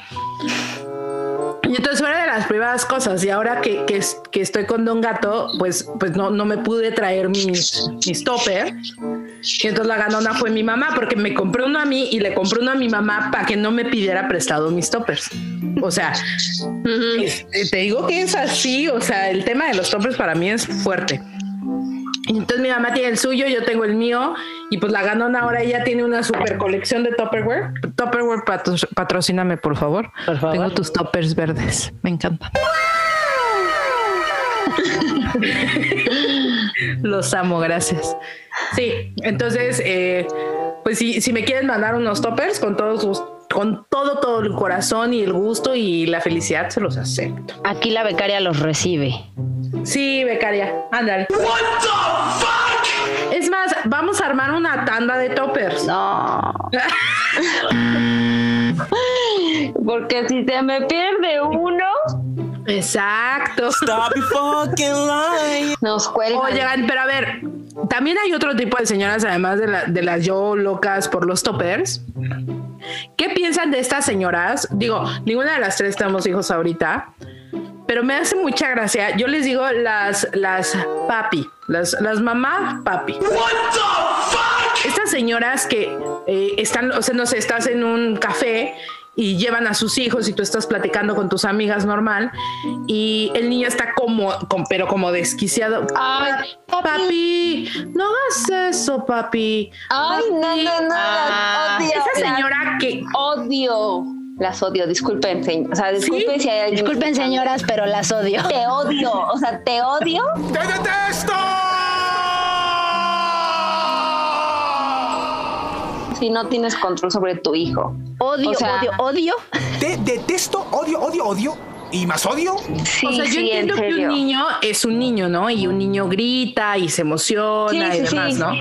Y entonces fue una de las primeras cosas. Y ahora que, que, es- que estoy con Don Gato, pues, pues no, no me pude traer mis, mis topper. Y entonces la ganona fue mi mamá, porque me compré uno a mí y le compré uno a mi mamá para que no me pidiera prestado mis toppers. O sea, es- te digo que es así. O sea, el tema de los toppers para mí es fuerte. Entonces mi mamá tiene el suyo, yo tengo el mío, y pues la ganona ahora ella tiene una super colección de Tupperware. Tupperware, patro- patrocíname, por favor. Por favor. Tengo tus toppers verdes, me encantan. Los amo, gracias. Sí, entonces, eh, pues si, si me quieren mandar unos toppers con todos sus- con todo, todo el corazón y el gusto y la felicidad, se los acepto. Aquí la becaria los recibe. Sí, becaria, ándale. Es más, vamos a armar una tanda de toppers. No. Porque si se me pierde uno, Exacto. Stop your fucking lying. nos cuelgan. Oigan, pero a ver, también hay otro tipo de señoras, además de, la- de las yo locas por los toppers. ¿Qué piensan de estas señoras? Digo, ninguna de las tres tenemos hijos ahorita, pero me hace mucha gracia. Yo les digo las, las papi, las, las mamá papi. Estas señoras que eh, están, o sea, no sé, estás en un café y llevan a sus hijos y tú estás platicando con tus amigas normal y el niño está como, con- pero como desquiciado. Ay, papi, no hagas eso, papi. Ay, no, no, no, Ah, las odio. Esa señora que odio. Las odio, disculpen, señ- o sea, disculpen si hay alguien. Disculpen, señoras, pero las odio. Te odio, o sea, te odio. ¡Te detesto! Si no tienes control sobre tu hijo. Odio, O sea- odio, odio. Te detesto, odio, odio, odio. ¿Y más odio? Sí, o sea, yo sí, en entiendo que un niño es un niño, ¿no? Y un niño grita y se emociona Sí, y sí, demás, sí. ¿no?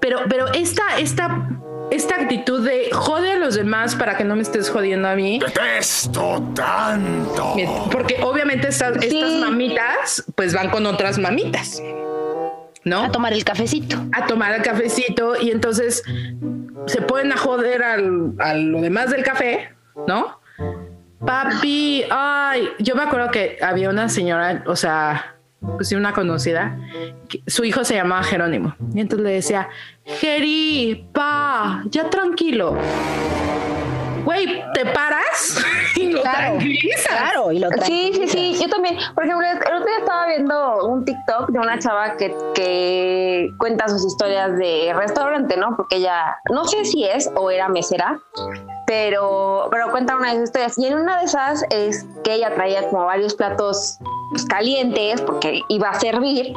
Pero, pero esta, esta, esta actitud de jode a los demás para que no me estés jodiendo a mí. Detesto tanto. Porque obviamente estas, Sí. estas mamitas pues van con otras mamitas, ¿no? A tomar el cafecito. a tomar el cafecito y entonces se pueden a joder al, a lo demás del café, ¿no? Papi, ay, yo me acuerdo que había una señora, o sea, pues sí, una conocida, que su hijo se llamaba Jerónimo y entonces le decía, Jeri, pa, ya tranquilo. Güey, te paras y lo Claro, tranquilizas. claro, y lo Sí, sí, sí, yo también. Por ejemplo, el otro día estaba viendo un TikTok de una chava que, que cuenta sus historias de restaurante, ¿no? Porque ella, no sé si es o era mesera, pero, pero cuenta una de sus historias. Y en una de esas es que ella traía como varios platos pues, calientes porque iba a servir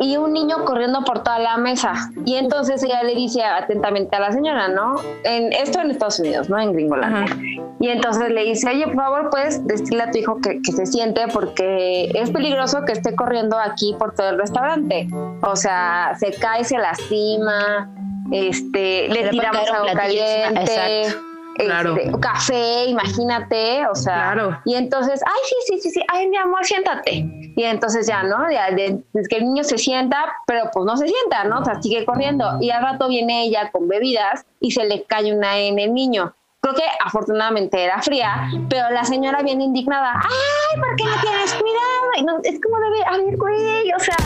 y un niño corriendo por toda la mesa. Y entonces ella le dice atentamente a la señora, ¿no? En, esto en Estados Unidos, ¿no? En Gringolandia. Ajá. Y entonces le dice, oye, por favor, puedes decirle a tu hijo que, que se siente porque es peligroso que esté corriendo aquí por todo el restaurante. O sea, se cae, se lastima, este, le Le tiramos agua caliente. exacto. Claro. este, café, imagínate, o sea, Claro. y entonces, ay, sí, sí, sí, sí, ay, mi amor, siéntate. Y entonces ya, ¿no? Ya, de- es que el niño se sienta, pero pues no se sienta, ¿no? O sea, sigue corriendo. Y al rato viene ella con bebidas y se le cae una en el niño. Creo que afortunadamente era fría, pero la señora viene indignada. Ay, ¿por qué no tienes cuidado? Y no, es como debe, a ver, güey, o sea,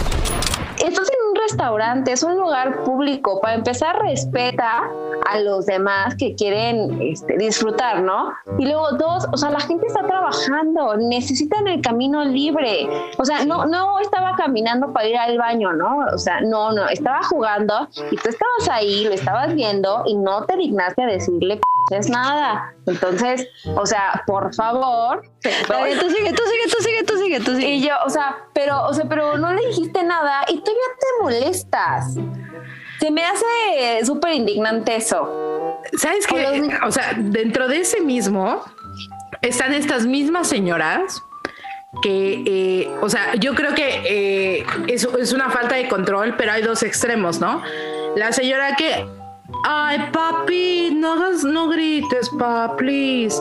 estás en un restaurante, es un lugar público. Para empezar, respeta a los demás que quieren este, disfrutar, ¿no? Y luego, dos, o sea, la gente está trabajando, necesitan el camino libre. O sea, no, no estaba caminando para ir al baño, ¿no? O sea, no, no, estaba jugando y tú estabas ahí, lo estabas viendo y no te dignaste a decirle es nada. Entonces, o sea, por favor. Dale, tú sigue, tú sigue, tú sigue, tú sigue, tú sigue. Y yo, o sea, pero, o sea, pero no le dijiste nada y todavía te molestas. Se me hace súper indignante eso. ¿Sabes qué? O sea, dentro de ese mismo están estas mismas señoras que, eh, o sea, yo creo que eh, es, es una falta de control, pero hay dos extremos, ¿no? La señora que, ay, papi, no hagas, no grites, pa, please.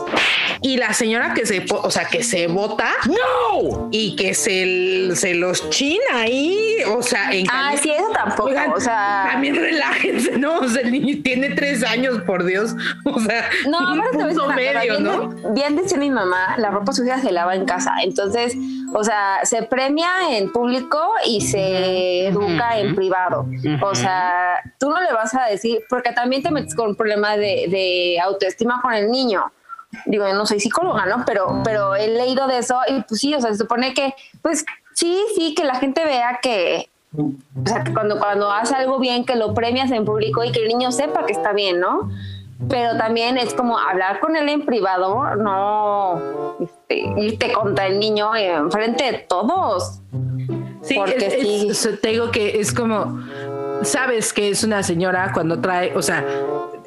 Y la señora que se, po- o sea, que se bota ¡No! y que se, se los china ahí, o sea, en Ah, sí, eso tampoco. Oigan, o sea, también relájense, ¿no? O sea, el niño tiene tres años, por Dios. O sea, No, un pero te voy a decir punto medio, bien, ¿no? bien decía mi mamá, la ropa sucia se lava en casa. Entonces, o sea, se premia en público y se educa en privado. O sea, tú no le vas a decir, porque también te metes con un problema de, de autoestima con el niño. Digo, yo no soy psicóloga, ¿no? Pero, pero he leído de eso y pues sí, o sea, se supone que, pues sí, sí, que la gente vea que, o sea, que cuando, cuando hace algo bien, que lo premias en público y que el niño sepa que está bien, ¿no? Pero también es como hablar con él en privado, no este, irte contra el niño enfrente de todos. Sí, Porque es- es- sí. sea, te digo que es como, sabes que es una señora cuando trae, o sea,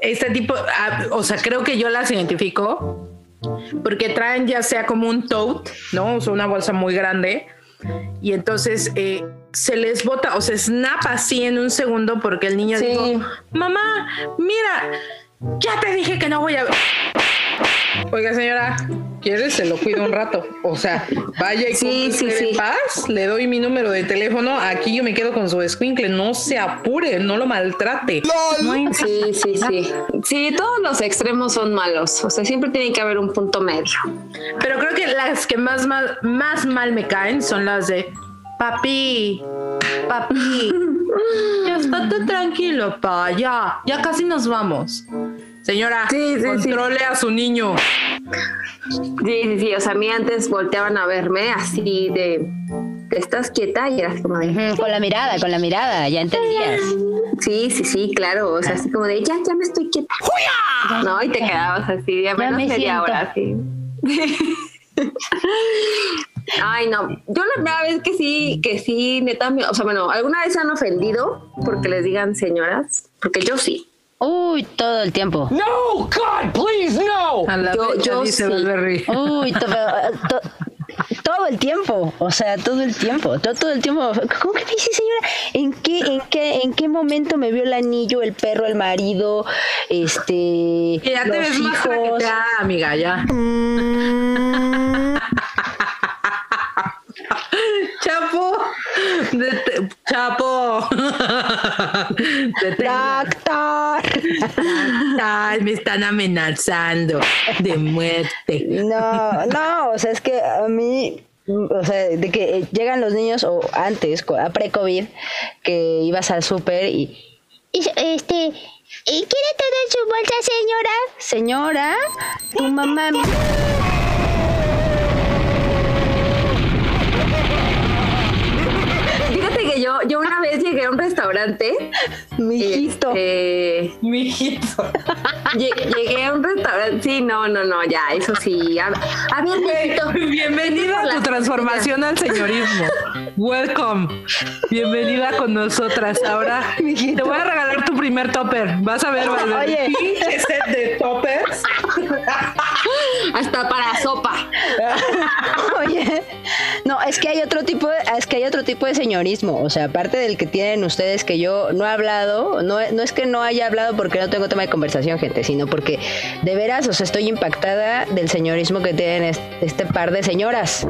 este tipo, ah, o sea, creo que yo las identifico porque traen ya sea como un tote, ¿no? O sea, una bolsa muy grande y entonces eh, se les bota o se snap así en un segundo porque el niño Sí. dijo, mamá, mira, ya te dije que no voy a... Oiga, señora, ¿quieres? Se lo cuido un rato. O sea, vaya y Sí, sí, sí. paz, le doy mi número de teléfono, aquí yo me quedo con su escuincle, no se apure, no lo maltrate. Sí, sí, sí. Sí, todos los extremos son malos. O sea, siempre tiene que haber un punto medio. Pero creo que las que más mal, más mal me caen son las de papi, papi, ya estate tranquilo, pa, ya, ya casi nos vamos. Señora, Sí, sí, sí. controle a su niño. Sí, sí, sí. O sea, a mí antes volteaban a verme así de. "¿Te ¿Estás quieta? Y era así como de. Con la mirada, con la mirada, ya entendías. Sí, sí, sí, claro. O sea, así como de ya, ya me estoy quieta. No, y te quedabas así, de menos me media siento. hora, sí. Ay, no. Yo la primera vez que sí, que sí, neta, o sea, bueno, ¿alguna vez se han ofendido porque les digan señoras? Porque yo sí. Uy, todo el tiempo. No, God, please, no. A la Yo- dice sí. Valverde. Uy, to- to- todo el tiempo, o sea, todo el tiempo, todo, todo el tiempo. ¿Cómo que dice señora? ¿En qué, en qué, en qué momento me vio el anillo, el perro, el marido, este, Que ya te los más hijos? traqueteada, amiga, ya. Chapo. Dete- Chapo. Doctor. Ay, me están amenazando de muerte. No, no, o sea, es que a mí, o sea, de que llegan los niños o antes, a pre-COVID, que ibas al súper y, y, este, ¿y quiere en su bolsa, señora? Señora, tu mamá. Fíjate que yo, yo una vez llegué a un restaurante. Mijito. este, Mijito. lle- llegué a un restaurante. Sí, no, no, no, ya, eso sí. A, a ver, mijito. Bienvenida a tu transformación al señorismo. Welcome. Bienvenida con nosotras. Ahora te voy a regalar tu primer topper. Vas a ver, Valverde. Oye. Pinche set de toppers. Hasta para sopa. Oye, es que hay otro tipo, de, es que hay otro tipo de señorismo, o sea, aparte del que tienen ustedes que yo no he hablado, no, no es que no haya hablado porque no tengo tema de conversación, gente, sino porque de veras, o sea, estoy impactada del señorismo que tienen est- este par de señoras.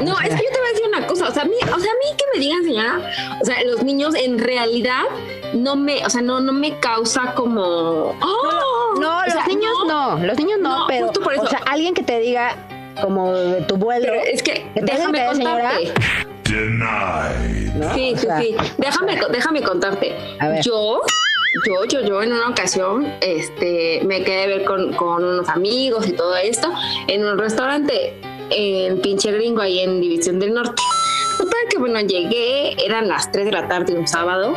No, es que yo te voy a decir una cosa, o sea, a mí, o sea, a mí que me digan señora, o sea, los niños en realidad no me, o sea, no, no me causa como, ¡Oh! No, O los sea, niños no, los niños no, No, pero, justo por eso. o sea, alguien que te diga como de tu vuelo, Pero es que ¿Que te déjame contarte. Sí, O sí, sea, sí. Déjame, déjame contarte. A ver. Yo, yo, yo, yo en una ocasión, este, me quedé a ver con, con unos amigos y todo esto en un restaurante en pinche gringo ahí en División del Norte. Total que bueno, llegué, eran las 3 de la tarde un sábado,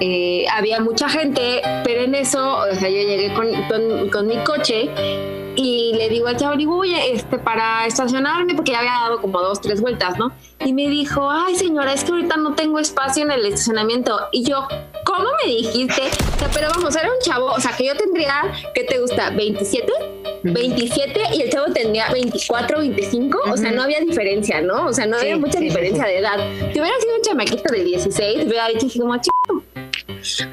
eh, había mucha gente, pero en eso, o sea, yo llegué con, con, con mi coche y le digo al chavo, digo, oye, este, para estacionarme, porque ya había dado como dos, tres vueltas, ¿no? Y me dijo, ay señora, es que ahorita no tengo espacio en el estacionamiento. Y yo, ¿cómo me dijiste? O sea, pero vamos, era un chavo, o sea, que yo tendría, ¿qué te gusta? ¿27? 27 y el chavo tendría 24, 25, o sea, no había diferencia, ¿no? O sea, no Sí, había mucha sí, sí, diferencia de edad. Si hubiera sido un chamaquito de 16, hubiera dicho así como, "Chico".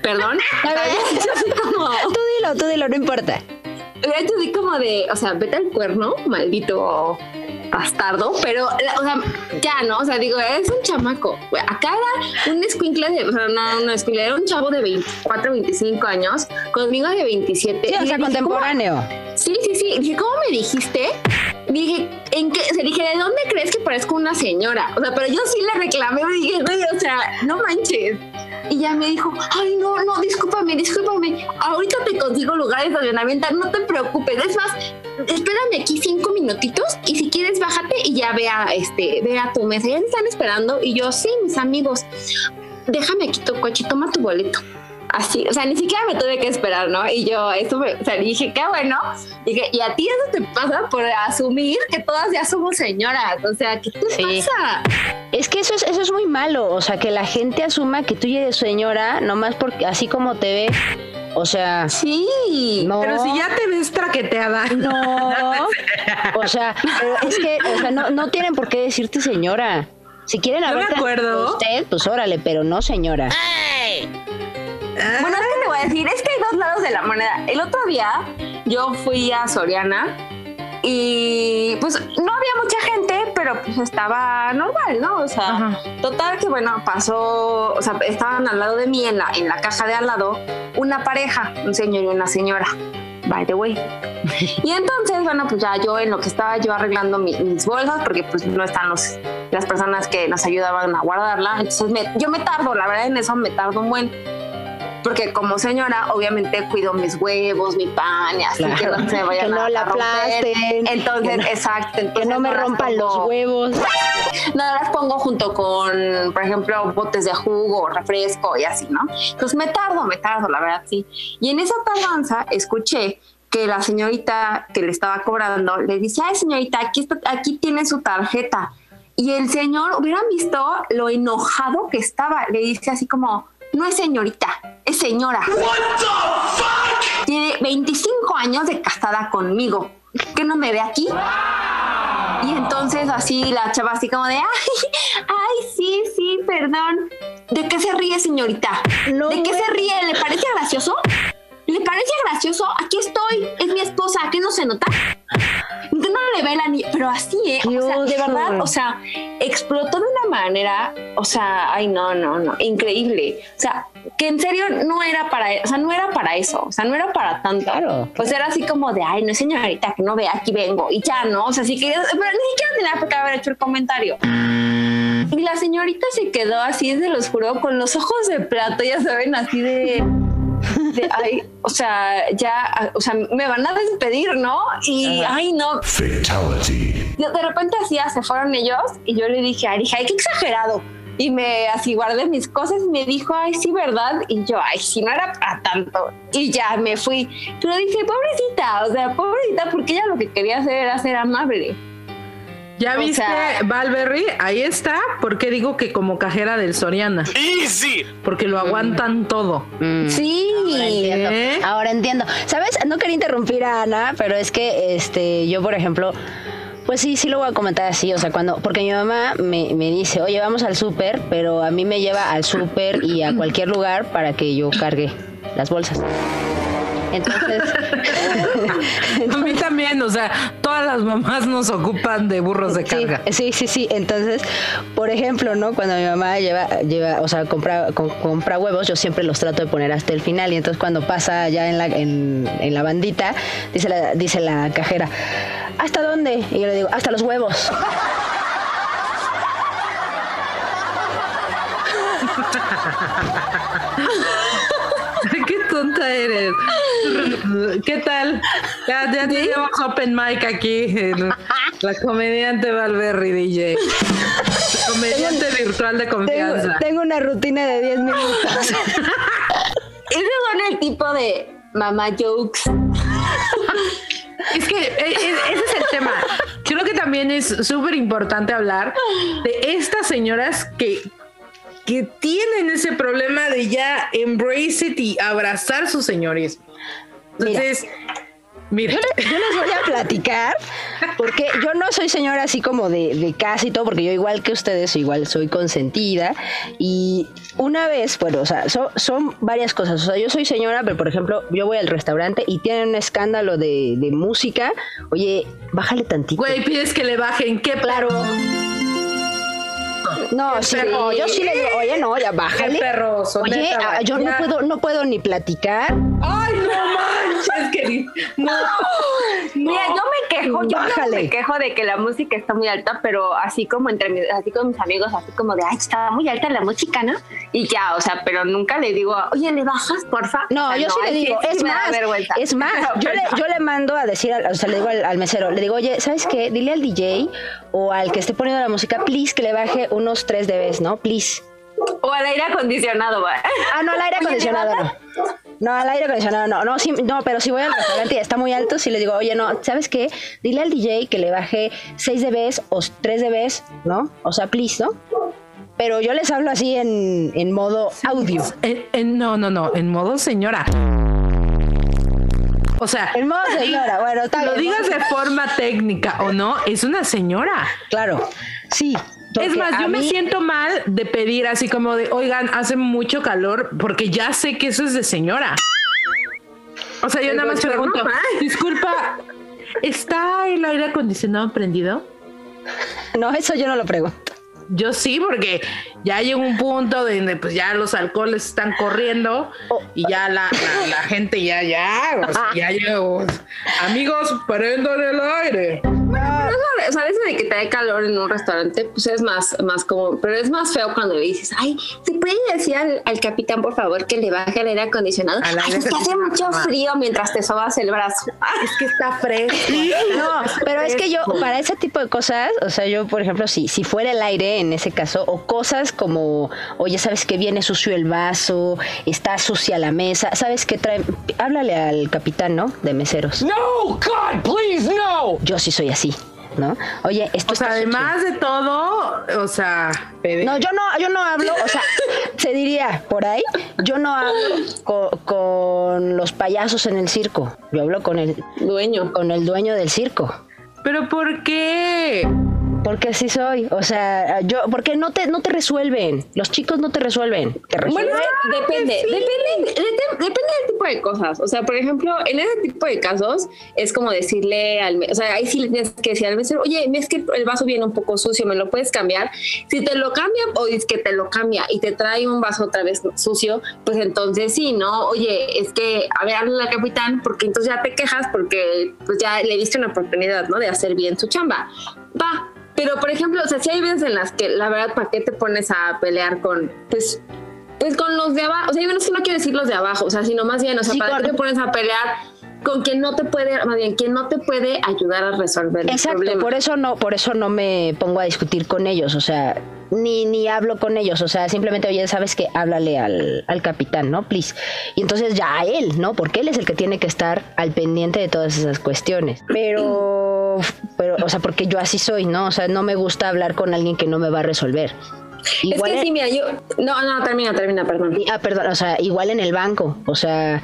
perdón, así como, tú dilo, tú dilo, no importa. Hecho así como de, o sea, vete al cuerno, maldito bastardo, pero, o sea, ya, ¿no? O sea, digo, es un chamaco. Acá era un escuincle de, o sea, no, un escuincle, era un chavo de 24, 25 años, conmigo de 27. Sí, o sea, le dije, ¿cómo- contemporáneo. Sí, sí, sí. Dije, ¿cómo me dijiste? Dije, ¿en qué? O sea, dije, ¿de dónde crees que parezco una señora? O sea, pero yo sí le reclamé, me dije, o sea, no manches. Y ya me dijo, ay, no, no, discúlpame, discúlpame. Ahorita te consigo lugar de estacionamiento, no te preocupes. Es más, espérame aquí cinco minutitos y si quieres bájate y ya ve a, este, ve a tu mesa. Ya te están esperando. Y yo, sí, mis amigos, déjame aquí tu coche, toma tu boleto. Así, o sea, ni siquiera me tuve que esperar, ¿no? Y yo, eso me, o sea, dije, qué bueno. Dije, y a ti eso te pasa por asumir que todas ya somos señoras. O sea, ¿qué te Sí. pasa? Es que eso es, eso es muy malo, o sea, que la gente asuma que tú ya eres señora, nomás porque así como te ve, o sea, Sí. no. Pero si ya te ves traqueteada. No, o sea, pero es que, o sea, no, no tienen por qué decirte señora. Si quieren hablar acuerdo. usted, pues órale, pero no señora. Bueno, es que te voy a decir, es que hay dos lados de la moneda. El otro día yo fui a Soriana y pues no había mucha gente, pero pues estaba normal, ¿no? O sea, Ajá. total que bueno, pasó, o sea, estaban al lado de mí en la, en la caja de al lado una pareja, un señor y una señora. By the way. Y entonces, bueno, pues ya yo en lo que estaba yo arreglando mi- mis bolsas, porque pues no están los, las personas que nos ayudaban a guardarla. Entonces me- yo me tardo, la verdad en eso me tardo un buen. Porque como señora, obviamente cuido mis huevos, mi pan y así que no se me vayan que no a, la a romper. Entonces, que no- exacto. Que entonces no me las rompan los huevos. no las pongo junto con, por ejemplo, botes de jugo, refresco y así, ¿no? Entonces me tardo, me tardo, la verdad, sí. Y en esa tardanza escuché que la señorita que le estaba cobrando le dice, ay señorita, aquí, está, aquí tiene su tarjeta. Y el señor, hubieran visto lo enojado que estaba, le dice así como, no es señorita, es señora. Tiene 25 años de casada conmigo. ¿Que no me ve aquí? Y entonces así la chava así como de, ay, ay, sí, sí, perdón. ¿De qué se ríe, señorita? No, ¿De qué se ríe? ¿Le parece gracioso? ¿Le parece gracioso? Aquí estoy, es mi esposa, ¿qué no se nota? No le ve la niña, pero así, ¿eh? O sea, de verdad, o sea, explotó de una manera, o sea, ay, no, no, no, increíble. O sea, que en serio no era para, o sea, no era para eso, o sea, no era para tanto. Claro, Pues era así como de, ay, no señorita, que no vea, aquí vengo, y ya, ¿no? O sea, sí que, pero ni siquiera tenía por qué haber hecho el comentario. Y la señorita se quedó así, se los juro, con los ojos de plato, ya saben, así de, de, ay, o sea, ya, o sea, me van a despedir, ¿no? Y, ay, no, Fatality. de repente así ya se fueron ellos y yo le dije, ay, dije, ay, qué exagerado. Y me así guardé mis cosas y me dijo, ay, sí, ¿verdad? Y yo, ay, sí, no era para tanto. Y ya me fui. Pero dije, pobrecita, o sea, pobrecita, porque ella lo que quería hacer era ser amable. ¿Ya O viste, sea- Valberry? Ahí está. ¿Por qué digo que como cajera del Soriana? Easy. Porque lo aguantan todo. Sí. Ahora entiendo. ¿Eh? Ahora entiendo. ¿Sabes? No quería interrumpir a Ana, pero es que este, yo, por ejemplo, pues sí, sí lo voy a comentar así. O sea, cuando, porque mi mamá me, me dice, oye, vamos al súper, pero a mí me lleva al súper y a cualquier lugar para que yo cargue las bolsas. Entonces, A mí también, o sea, todas las mamás nos ocupan de burros de carga. sí, sí, sí. Entonces, por ejemplo, ¿no? Cuando mi mamá lleva, lleva, o sea, compra, com- compra huevos, yo siempre los trato de poner hasta el final. Y entonces cuando pasa ya en la, en, en la bandita, dice la, dice la cajera, ¿hasta dónde? Y yo le digo, hasta los huevos. Qué tonta eres. ¿Qué tal? Ya, ya tenemos open mic aquí. en La comediante Valberry DJ. La comediante virtual de confianza. tengo una rutina de 10 minutos. Esos son el tipo de mamá jokes. Es que eh, eh, ese es el tema. Creo que también es súper importante hablar de estas señoras que, que tienen ese problema de ya embrace it y abrazar su señorismo. Entonces, mira, Yo les voy a platicar, porque yo no soy señora así como de, de casa y todo, porque yo igual que ustedes, igual soy consentida. Y una vez, bueno, o sea, so- son varias cosas. O sea, yo soy señora, pero por ejemplo, yo voy al restaurante y tienen un escándalo de, de música. Oye, bájale tantito. güey, pides que le bajen. ¿Qué Claro. No, sí, no, yo sí le digo, oye, no, ya bájale. Qué perroso, Oye, neta, ah, yo no puedo, no puedo ni platicar. Ay, no manches, que no. Mira, yo me quejo, yo me quejo de que la música está muy alta, pero así como entre mis, así con mis amigos, así como de, ay, está muy alta la música, ¿no? Y ya, o sea, pero nunca le digo, oye, ¿le bajas, porfa? No, O sea, yo sí le digo, sí es da más, es más, yo le, yo le mando a decir, o sea, le digo al, al mesero, le digo, oye, ¿sabes qué? Dile al DJ o al que esté poniendo la música, please, que le baje unos 3 dBs, ¿no? Please. O al aire acondicionado, va. Ah, no, al aire Oye, ¿le acondicionado bajas? No. Al aire acondicionado no. No, sí, no, pero si voy al restaurante y está muy alto, sí le digo, oye, no, ¿sabes qué? Dile al DJ que le baje 6 dBs o 3 dBs, ¿no? O sea, please, ¿no? Pero yo les hablo así en, en modo audio. En- en- no, no, no, en modo señora. O sea, En modo señora, bueno, está lo digas de forma técnica o no, es una señora. Claro, sí. Es más, yo me siento mal de pedir así como de, oigan, hace mucho calor, porque ya sé que eso es de señora. O sea, yo Pero nada más pregunto, disculpa, ¿está el aire acondicionado prendido? No, eso yo no lo pregunto. Yo sí, porque ya llegó un punto donde pues ya los alcoholes están corriendo y ya la, la, la gente ya, ya, o sea, ya llegó. Amigos, prendan el aire. Pero eso, o sea, eso de que te dé calor en un restaurante, pues es más, más como, pero es más feo cuando le dices, ay, ¿se puede decir al, al capitán, por favor, que le baje el aire acondicionado? Ay, es que hace mucho frío mientras te sobas el brazo. Es que está fresco. No, pero es que yo, para ese tipo de cosas, o sea, yo, por ejemplo, si, si fuera el aire en ese caso, o cosas como, oye, ¿sabes que viene sucio el vaso? Está sucia la mesa, ¿sabes qué trae? Háblale al capitán, ¿no? De meseros. No, God, please, no! Yo sí soy así, ¿no? Oye, esto O sea, está sucio. además de todo, o sea, bebé. No, yo no, yo no hablo, o sea, se diría por ahí, yo no hablo co- con, los payasos en el circo, yo hablo con el, Dueño. con el dueño del circo. Pero ¿por qué? Porque así soy, o sea, yo, porque no te, no te resuelven, los chicos no te resuelven, te resuelven. Bueno, depende, depende, de- de- depende del tipo de cosas. O sea, por ejemplo, en ese tipo de casos es como decirle al, o sea, ahí sí le tienes que decir al mesero, oye, es que el vaso viene un poco sucio, ¿me lo puedes cambiar? Si te lo cambia o es que te lo cambia y te trae un vaso otra vez sucio, pues entonces sí, ¿no? Oye, es que, a ver, háblale al capitán, porque entonces ya te quejas porque pues ya le diste una oportunidad, ¿no? De hacer bien su chamba. Va. Pero, por ejemplo, o sea, si hay veces en las que, la verdad, ¿para qué te pones a pelear con, pues, pues con los de abajo, o sea, yo no es que no quiero decir los de abajo, o sea, sino más bien, o sea, Sí, ¿para qué te pones a pelear con quien no te puede, más bien, quien no te puede ayudar a resolver el Exacto, problema? por eso no, por eso no me pongo a discutir con ellos, o sea, ni, ni hablo con ellos, o sea, simplemente, oye, sabes que háblale al, al capitán, ¿no? Please. Y entonces ya a él, ¿no? Porque él es el que tiene que estar al pendiente de todas esas cuestiones. Pero, pero, o sea, porque yo así soy, ¿no? O sea, no me gusta hablar con alguien que no me va a resolver. es que sí, mira, yo, no, no, termina, termina, perdón. Ah, perdón, o sea, igual en el banco, o sea,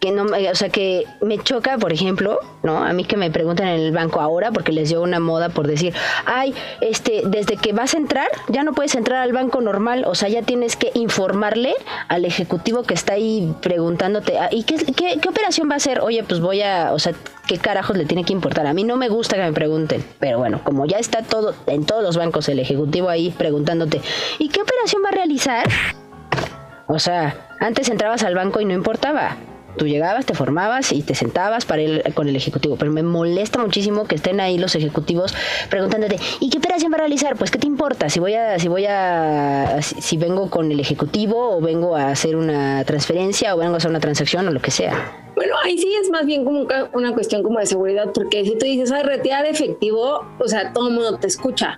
que no, me- o sea, que me choca, por ejemplo, ¿no? A mí que me preguntan en el banco ahora porque les dio una moda por decir, ay, este, desde que vas a entrar, ya no puedes entrar al banco normal, o sea, ya tienes que informarle al ejecutivo que está ahí preguntándote, "Ah, ¿y qué, qué, qué operación va a hacer? Oye, pues voy a, o sea, ¿qué carajos le tiene que importar? A mí no me gusta que me pregunten, pero bueno, como ya está todo, en todos los bancos, el ejecutivo ahí preguntándote, ¿y qué operación va a realizar? O sea, antes entrabas al banco y no importaba. Tú llegabas, te formabas y te sentabas para ir con el ejecutivo. Pero me molesta muchísimo que estén ahí los ejecutivos preguntándote, ¿y qué operación va a realizar? Pues, ¿qué te importa? Si voy a, si voy a, si, vengo con el ejecutivo o vengo a hacer una transferencia o vengo a hacer una transacción o lo que sea. Bueno, ahí sí es más bien como una cuestión como de seguridad, porque si tú dices, ay, retirar efectivo, o sea, todo el mundo te escucha.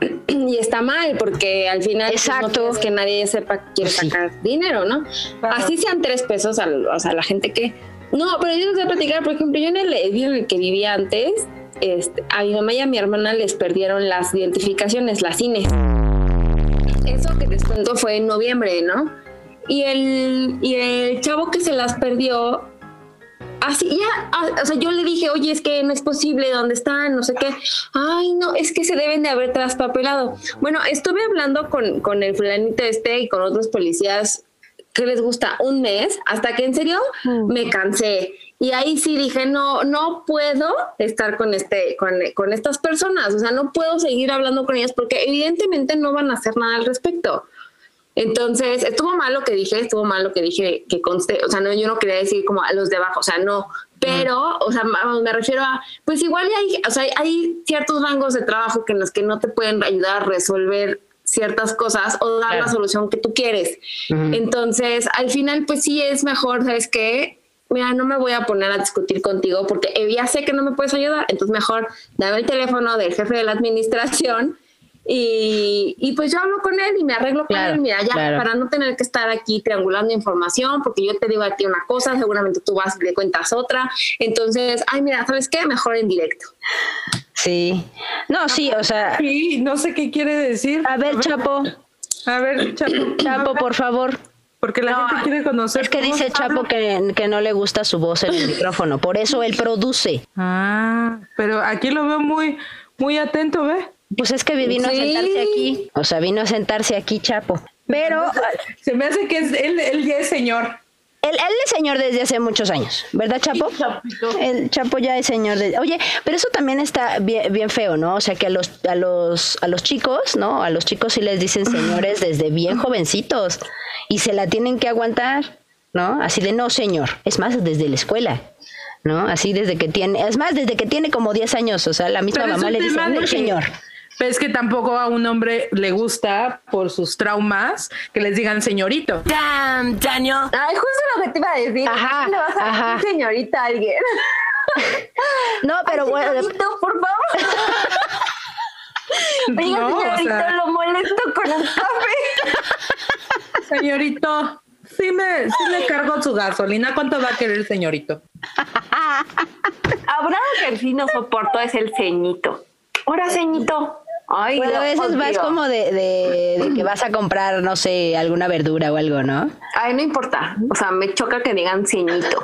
Y está mal, porque al final pues, Exacto. no quieres que nadie sepa Sí. sacar dinero, ¿no? Así sean tres pesos, al- o sea, la gente que... No, pero yo les voy a platicar, por ejemplo, yo en el edificio en el que vivía antes, este, a mi mamá y a mi hermana les perdieron las identificaciones, las INES. Eso que les cuento fue en noviembre, ¿no? Y el, y el chavo que se las perdió, así ya, o sea, yo le dije, oye, es que no es posible, ¿dónde están? No sé qué. Ay, no, es que se deben de haber traspapelado. Bueno, estuve hablando con, con el fulanito este y con otros policías que les gusta un mes, hasta que en serio me cansé. Y ahí sí dije, no, no puedo estar con este, con, con estas personas. O sea, no puedo seguir hablando con ellas porque evidentemente no van a hacer nada al respecto. Entonces, estuvo mal lo que dije, estuvo mal lo que dije que conste, o sea, no, yo no quería decir como a los de abajo, o sea, no, pero, o sea, me refiero a, pues igual hay, o sea, hay ciertos rangos de trabajo que en los que no te pueden ayudar a resolver ciertas cosas o dar la solución que tú quieres. Entonces, al final, pues sí es mejor, ¿sabes qué? Mira, no me voy a poner a discutir contigo porque eh, ya sé que no me puedes ayudar, entonces mejor dame el teléfono del jefe de la administración y, y pues yo hablo con él y me arreglo con Claro, él, mira, ya, claro. para no tener que estar aquí triangulando información, porque yo te digo a ti una cosa, seguramente tú vas y le cuentas otra, entonces, ay, mira, ¿sabes qué? Mejor en directo. Sí. No, sí, o sea, Sí, no sé qué quiere decir. a ver, Chapo, A ver, Chapo. Chapo, por favor. Porque la gente quiere conocer. Es que dice Chapo que, que no le gusta su voz en el micrófono, por eso él produce. Ah, pero aquí lo veo muy, muy atento, ¿ve? Pues es que vino a Sí. sentarse aquí, o sea, vino a sentarse aquí, Chapo. Pero Se me hace que es, él, él ya es señor. él, él es señor desde hace muchos años, ¿verdad, Chapo? El Chapo ya es señor de... Oye, pero eso también está bien, bien feo, ¿no? O sea, que a los, a los, a los chicos, ¿no? A los chicos sí les dicen señores desde bien jovencitos y se la tienen que aguantar, ¿no? Así de no, señor. Es más, desde la escuela. ¿no? Así desde que tiene, es más, desde que tiene como 10 años, o sea, la misma Pero mamá le dice, "No, que- señor. Pero es que tampoco a un hombre le gusta por sus traumas que les digan señorito. Damn, Daniel. Ay, justo lo que te iba a decir. Ajá, ¿Qué le vas a ajá. decir, señorita, a alguien? No, pero bueno, de- Señorito, por favor. Oiga, No, o señorito, sea- lo molesto con el café. Señorito, sí me, sí le cargo su gasolina. ¿Cuánto va a querer, señorito? Habrá que sí no soporto es el ceñito. Ahora, ceñito. Ay, bueno, lo eso es más odio. como de, de- de que vas a comprar, no sé, alguna verdura o algo, ¿no? Ay, no importa. O sea, me choca que digan ceñito.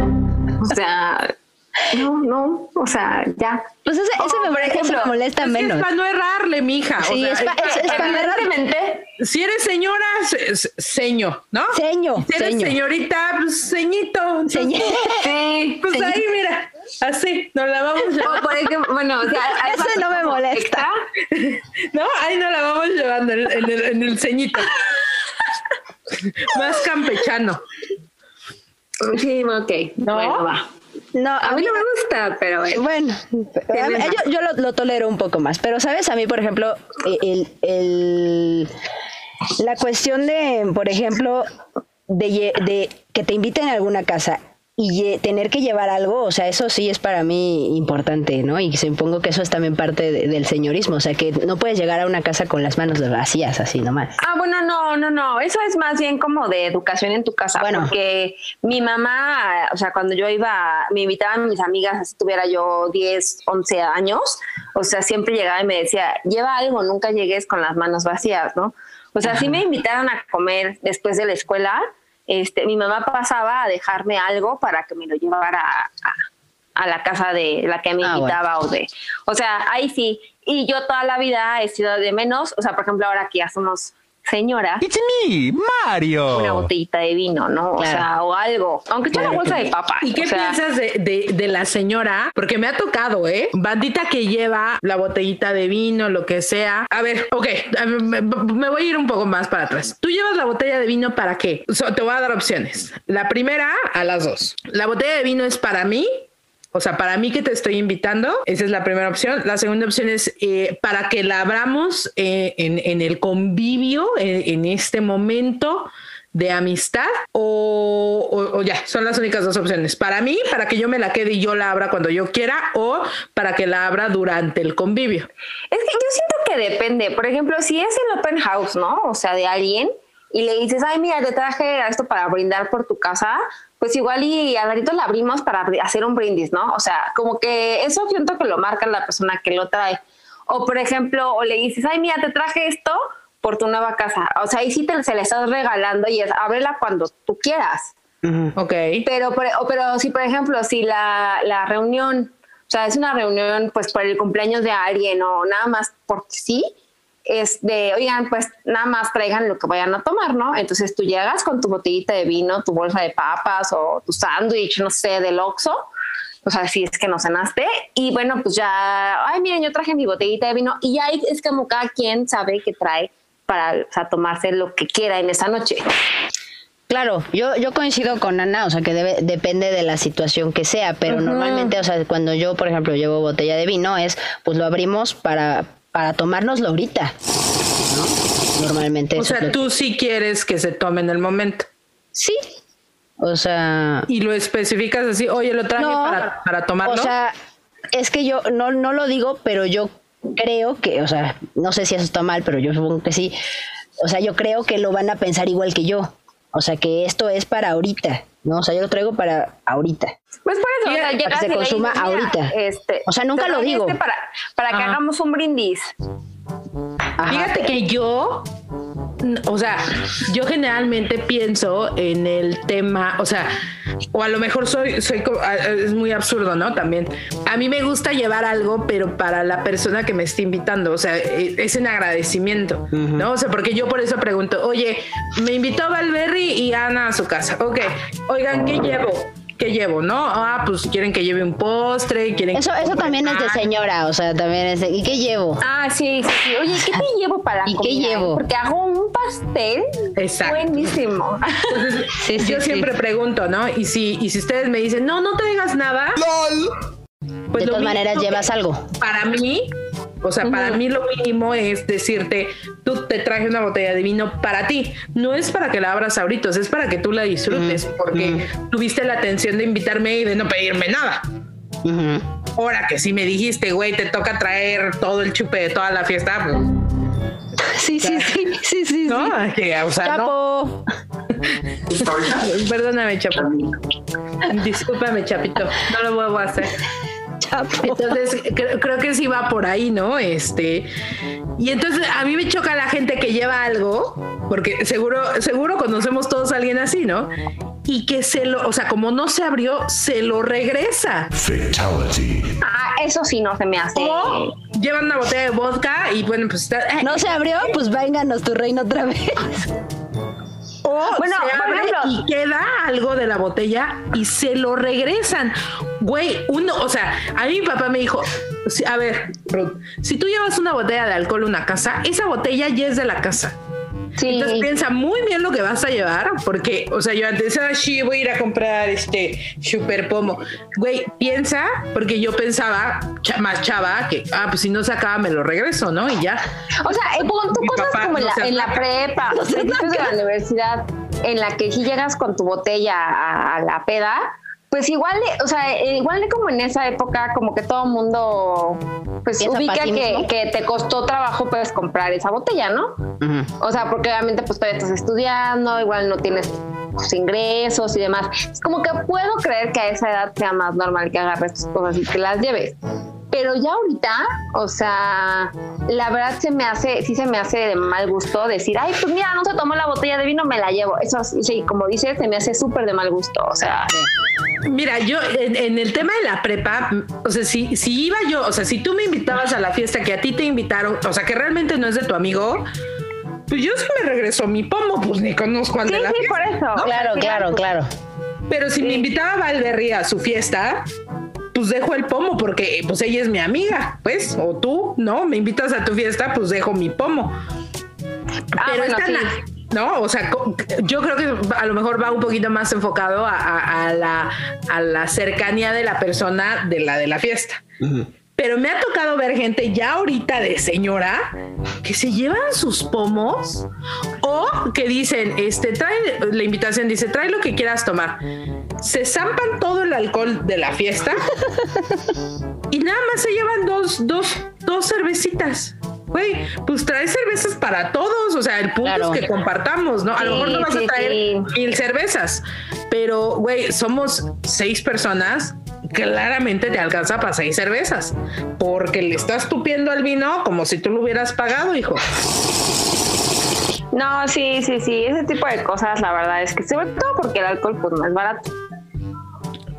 O sea, no, no. O sea, ya. Pues ese, ese Oh, me, ese ejemplo, me molesta Es que menos. es para no errarle, mija. Sí, o sea, es pa- es- es pa- Evidentemente, si eres señora, se- se- seño, ¿no? Seño, Si eres seño. señorita, pues ceñito. Entonces, sí. Pues ahí, mira, así, nos la vamos O llevando. por ejemplo, bueno, o sea, Ese no me molesta. extra. ¿No? Ahí nos la vamos llevando en, en el, en el ceñito. Más campechano. Sí, ok. ¿No? Bueno, va. No, A mí no me gusta, pero bueno. Bueno, mí- yo, yo lo, lo tolero un poco más, pero sabes, a mí, por ejemplo, el, el- la cuestión de, por ejemplo, de, de que te inviten a alguna casa y lle- tener que llevar algo, o sea, eso sí es para mí importante, ¿no? Y supongo que eso es también parte de- del señorismo, o sea, que no puedes llegar a una casa con las manos vacías, así nomás. Ah, bueno, no, no, no. Eso es más bien como de educación en tu casa. Bueno. Porque mi mamá, o sea, cuando yo iba, me invitaban mis amigas, así tuviera yo 10, 11 años, o sea, siempre llegaba y me decía, lleva algo, nunca llegues con las manos vacías, ¿no? O sea, si me invitaron a comer después de la escuela, este, mi mamá pasaba a dejarme algo para que me lo llevara a, a- a la casa de la que me Ah, bueno. invitaba o de, o sea, ahí sí. Y yo toda la vida he sido de menos, o sea, por ejemplo, ahora que ya somos señora, It's me, Mario. una botellita de vino, ¿no? O sea, o algo, aunque sea una Claro, bolsa de papas. ¿Y qué o sea, piensas de, de- de la señora? Porque me ha tocado, ¿eh? Bandita que lleva la botellita de vino, lo que sea. A ver, ok, me, me voy a ir un poco más para atrás. ¿Tú llevas la botella de vino para qué? So, te voy a dar opciones. La primera, a las dos. La botella de vino es para mí. O sea, para mí que te estoy invitando, esa es la primera opción. La segunda opción es eh, para que la abramos eh, en, el convivio, en, este momento de amistad o, o- o ya, son las únicas dos opciones. Para mí, para que yo me la quede y yo la abra cuando yo quiera o para que la abra durante el convivio. Es que yo siento que depende. Por ejemplo, si es el open house, ¿no? O sea, de alguien y le dices, ay, mira, te traje esto para brindar por tu casa, pues igual y al ratito la abrimos para hacer un brindis, ¿no? O sea, como que eso siento que lo marca la persona que lo trae. O por ejemplo, o le dices, ay, mira, te traje esto por tu nueva casa. O sea, ahí sí te, se le estás regalando y es ábrela cuando tú quieras. Ok. Pero, por- o- pero si, por ejemplo, si la, la reunión, o sea, es una reunión pues por el cumpleaños de alguien o nada más porque sí, es de, oigan, pues nada más traigan lo que vayan a tomar, ¿no? Entonces tú llegas con tu botellita de vino, tu bolsa de papas o tu sándwich, no sé, del Oxxo, o sea, si es que no cenaste, y bueno, pues ya, ay, miren, yo traje mi botellita de vino, y ya es como cada quien sabe que trae para o sea, tomarse lo que quiera en esa noche. Claro, yo, yo coincido con Ana, o sea que debe, depende de la situación que sea, pero normalmente, o sea, cuando yo, por ejemplo, llevo botella de vino, es, pues lo abrimos para, para tomárnoslo ahorita, ¿no? Normalmente O eso sea, tú sí quieres que se tome en el momento. Sí, o sea... Y lo especificas así, oye, lo traje No, para, para tomarlo. O sea, es que yo no, no lo digo, pero yo creo que, o sea, no sé si eso está mal, pero yo supongo que sí. O sea, yo creo que lo van a pensar igual que yo. O sea, que esto es para ahorita, ¿no? O sea, yo lo traigo para ahorita. Pues por eso, o sea, para que se consuma dices, "Mira, ahorita". Este, O sea, nunca lo digo. este para, para que Ajá. hagamos un brindis. Ajá. Fíjate que yo, o sea, yo generalmente pienso en el tema, o sea, o a lo mejor soy, soy, es muy absurdo, ¿no? También. A mí me gusta llevar algo, pero para la persona que me está invitando, o sea, e- es en agradecimiento, ¿no? O sea, porque yo por eso pregunto, oye, me invitó Valverri y Ana a su casa, ok, oigan, ¿qué llevo? ¿Qué llevo? ¿No? Ah, pues quieren que lleve un postre, quieren Eso, que eso también es de señora, o sea, también es de, ¿y qué llevo? Ah, sí, sí, sí. Oye, ¿qué te llevo para la ¿Y qué llevo? Porque hago un pastel Exacto. buenísimo. Entonces, Sí, sí, yo sí. siempre pregunto, ¿no? Y si, y si ustedes me dicen, no, no traigas nada, pues de todas maneras llevas algo. Para mí, o sea, para mí lo mínimo es decirte, tú te traje una botella de vino para ti. No es para que la abras ahorita, es para que tú la disfrutes, porque tuviste la atención de invitarme y de no pedirme nada. Ahora que si me dijiste, güey, te toca traer todo el chupe de toda la fiesta, pues, Sí, sí, sí, sí, sí. ¿no? sí. Que, o sea, no. Chapo. Perdóname, Chapo. Discúlpame, Chapito. No lo vuelvo a hacer. Chapo. Entonces, creo, creo que sí va por ahí, ¿no? Este. Y entonces a mí me choca la gente que lleva algo, porque seguro, seguro conocemos todos a alguien así, ¿no? Y que se lo, o sea, como no se abrió, se lo regresa. Fatality. Ah, eso sí no se me hace. O llevan una botella de vodka y bueno, pues está. eh, ¿No se abrió? Pues vénganos tu reino otra vez. O Bueno, se abre y queda algo de la botella y se lo regresan. Güey, uno, o sea, a mí mi papá me dijo, a ver, Ruth, si tú llevas una botella de alcohol a una casa, esa botella ya es de la casa. Sí. Entonces piensa muy bien lo que vas a llevar, porque, o sea, yo antes, ah, sí, voy a ir a comprar este super pomo. Güey, piensa, porque yo pensaba, más chava, que, ah, pues si no se acaba, me lo regreso, ¿no? Y ya. O sea, eh, pon tú cosas como en no la, en prepa, principios de la universidad, en la que si llegas con tu botella a, a la peda, pues igual, de- o sea, eh, igual de como en esa época, como que todo el mundo pues Piensa ubica sí que, que te costó trabajo pues comprar esa botella, ¿no? O sea, porque obviamente pues todavía estás estudiando, igual no tienes tus ingresos y demás. Es como que puedo creer que a esa edad sea más normal que agarres tus cosas y que las lleves. Pero ya ahorita, o sea, la verdad se me hace, sí se me hace de mal gusto decir, ay, pues mira, no se tomó la botella de vino, me la llevo. Eso sí, como dices, se me hace súper de mal gusto. O sea, Mira, yo en, en el tema de la prepa, o sea, si, si iba yo, o sea, si tú me invitabas a la fiesta que a ti te invitaron, o sea, que realmente no es de tu amigo, pues yo sí me regreso mi pomo, pues ni conozco al sí, de la sí, fiesta. por eso. Claro, claro, claro. Pero si me invitaba Valverría a su fiesta, pues dejo el pomo porque pues ella es mi amiga, pues, o tú, ¿no? Me invitas a tu fiesta, pues dejo mi pomo. Ah, Pero bueno, esta sí. na- ¿no? O sea, co- yo creo que a lo mejor va un poquito más enfocado a, a- a la, a la cercanía de la persona de la de la fiesta. Pero me ha tocado ver gente ya ahorita de señora que se llevan sus pomos o que dicen, este, trae, la invitación dice, trae lo que quieras tomar. Se zampan todo el alcohol de la fiesta y nada más se llevan dos, dos, dos cervecitas. Güey, pues trae cervezas para todos. O sea, el punto Claro. es que compartamos, ¿no? A lo mejor no vas sí, a traer sí. mil cervezas, pero güey, somos seis personas. Claramente te alcanza para seis cervezas, porque le estás tupiendo al vino como si tú lo hubieras pagado, hijo. No, sí, sí, sí, ese tipo de cosas, la verdad es que sobre todo porque el alcohol pues no es barato.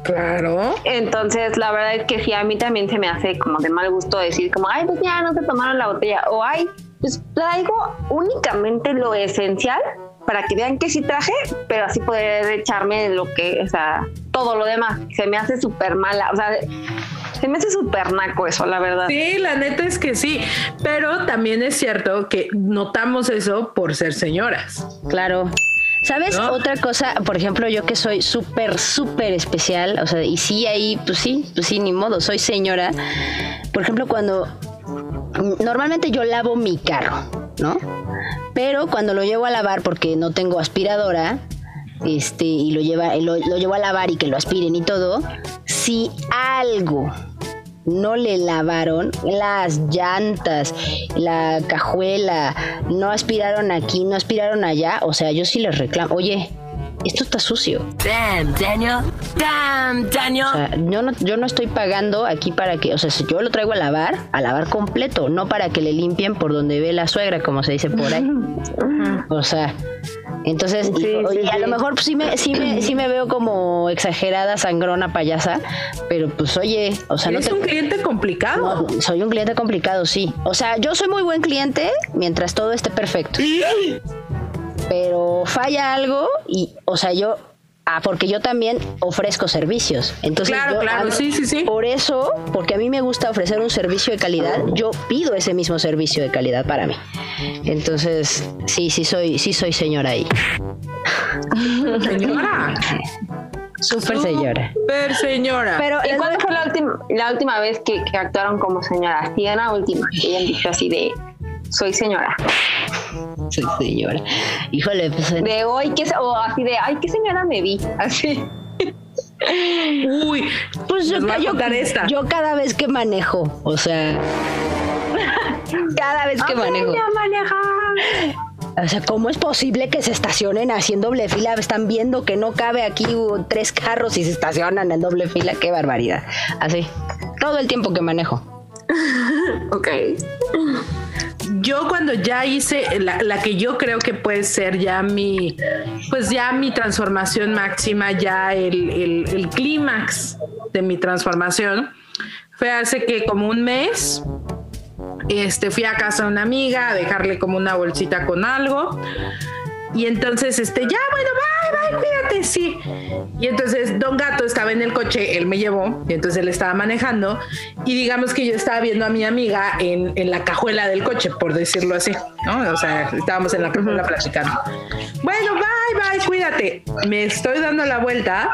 Claro. Entonces, la verdad es que sí, a mí también se me hace como de mal gusto decir como, ay, pues ya no te tomaron la botella. O, ay, pues traigo únicamente lo esencial para que vean que sí traje, pero así poder echarme lo que, o sea, todo lo demás. Se me hace súper mala, o sea, se me hace súper naco eso, la verdad. Sí, la neta es que sí, pero también es cierto que notamos eso por ser señoras. Claro. ¿Sabes? ¿No? Otra cosa, por ejemplo, yo que soy súper, súper especial, o sea, y sí, ahí, pues sí, pues sí, ni modo, soy señora. Por ejemplo, cuando normalmente yo lavo mi carro, ¿no? Pero cuando lo llevo a lavar porque no tengo aspiradora, este, y lo lleva, lo, lo llevo a lavar y que lo aspiren y todo, si algo no le lavaron las llantas, la cajuela, no aspiraron aquí, no aspiraron allá, o sea, yo sí les reclamo, oye, esto está sucio. Damn, Daniel. Damn, Daniel. O sea, yo no, yo no estoy pagando aquí para que, o sea, si yo lo traigo a lavar, a lavar completo, no para que le limpien por donde ve la suegra, como se dice por ahí. O sea, entonces, sí, a sí. lo mejor pues, sí, me, sí, me, sí me veo como exagerada, sangrona, payasa, pero pues oye, o sea, no es te... un cliente complicado. No, soy un cliente complicado, sí. O sea, yo soy muy buen cliente mientras todo esté perfecto. Pero falla algo y, o sea, yo Ah, porque yo también ofrezco servicios. Entonces, Claro, yo- claro, sí, sí, sí. Por eso, porque a mí me gusta ofrecer un servicio de calidad, yo pido ese mismo servicio de calidad para mí. Entonces, sí, sí soy, sí soy señora ahí. Señora. Súper señora. Super señora. Pero ¿Y cuándo a- fue la última, la última vez que, que actuaron como señora? Sí, la última, que hayan dicho así de soy señora. soy señora. Híjole, pues en- De hoy, que o así de ay, qué señora me vi. Así. Uy, Pues yo, les voy a yo- contar esta. yo cada vez que manejo, o sea, cada vez que manejo. A manejar. O sea, ¿cómo es posible que se estacionen así en doble fila? Están viendo que no cabe aquí tres carros y se estacionan en doble fila. Qué barbaridad. Así, todo el tiempo que manejo. Ok. Yo cuando ya hice la, que yo creo que puede ser ya mi, pues ya mi transformación máxima, ya el, el, el clímax de mi transformación, fue hace que como un mes. Este, fui a casa de una amiga a dejarle como una bolsita con algo. Y entonces, este, ya, bueno, bye, bye, cuídate, sí. Y entonces Don Gato estaba en el coche, él me llevó, y entonces él estaba manejando, y digamos que yo estaba viendo a mi amiga en, en la cajuela del coche, por decirlo así, ¿no? O sea, estábamos en la cajuela platicando. Bueno, bye, bye, cuídate. Me estoy dando la vuelta.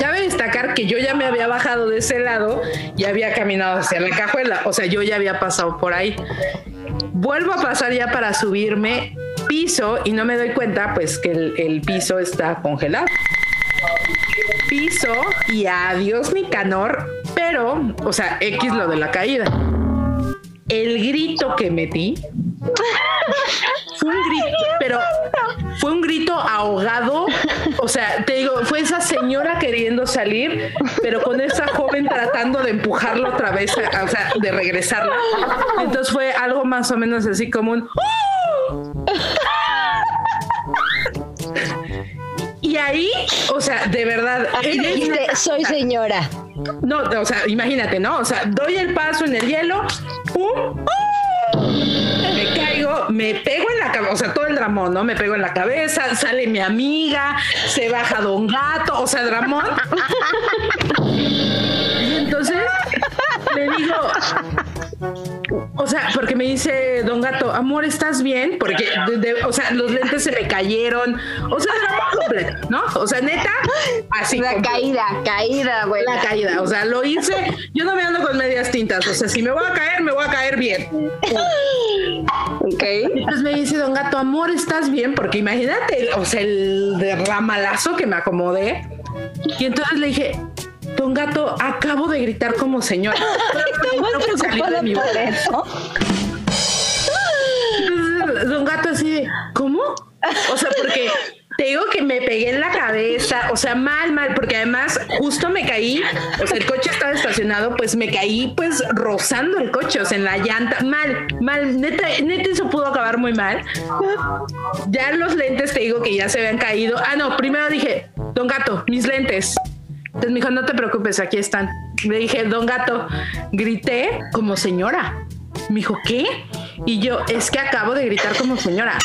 Cabe destacar que yo ya me había bajado de ese lado y había caminado hacia la cajuela, o sea, yo ya había pasado por ahí. Vuelvo a pasar ya para subirme, piso y no me doy cuenta pues que el, el piso está congelado. Piso y adiós Nicanor, pero, o sea, X lo de la caída. El grito que metí fue un grito, pero fue un grito ahogado. O sea, te digo, fue esa señora queriendo salir, pero con esa joven tratando de empujarla otra vez, o sea, de regresarla. Entonces fue algo más o menos así como un. ¡Oh! Y ahí, o sea, de verdad, ese- dijiste, soy señora. no, o sea, imagínate, ¿no? O sea, doy el paso en el hielo, ¡pum! ¡oh! Me caigo, me pego en la cabeza, o sea, todo el dramón, ¿no? Me pego en la cabeza, sale mi amiga, se baja Don Gato, o sea, dramón. Y entonces le digo, o sea, porque me dice Don Gato, amor, ¿estás bien? Porque, de- de- o sea, los lentes se me cayeron, o sea, dramón completo, ¿no? O sea, neta, así. La completo. caída, caída, güey. La caída, o sea, lo hice. Yo no me ando con medias tintas, o sea, si me voy a caer, me voy a caer bien. Ok. Entonces me dice Don Gato, amor, ¿estás bien? Porque imagínate, o sea, el derramalazo que me acomodé. Y entonces le dije, Don Gato, acabo de gritar como. Estoy preocupada mi por eso. Entonces, Don Gato así de, ¿cómo? O sea, porque te digo que me pegué en la cabeza, o sea, mal, mal, porque además justo me caí, o sea, el coche estaba estacionado, pues me caí pues rozando el coche, o sea, en la llanta, mal, mal, neta, neta eso pudo acabar muy mal. Ya los lentes te digo que ya se habían caído. Ah, no, primero dije, Don Gato, mis lentes. Entonces me dijo, no te preocupes, aquí están. Le dije, Don Gato, grité como señora. Me dijo, ¿qué? Y yo, es que acabo de gritar como señora.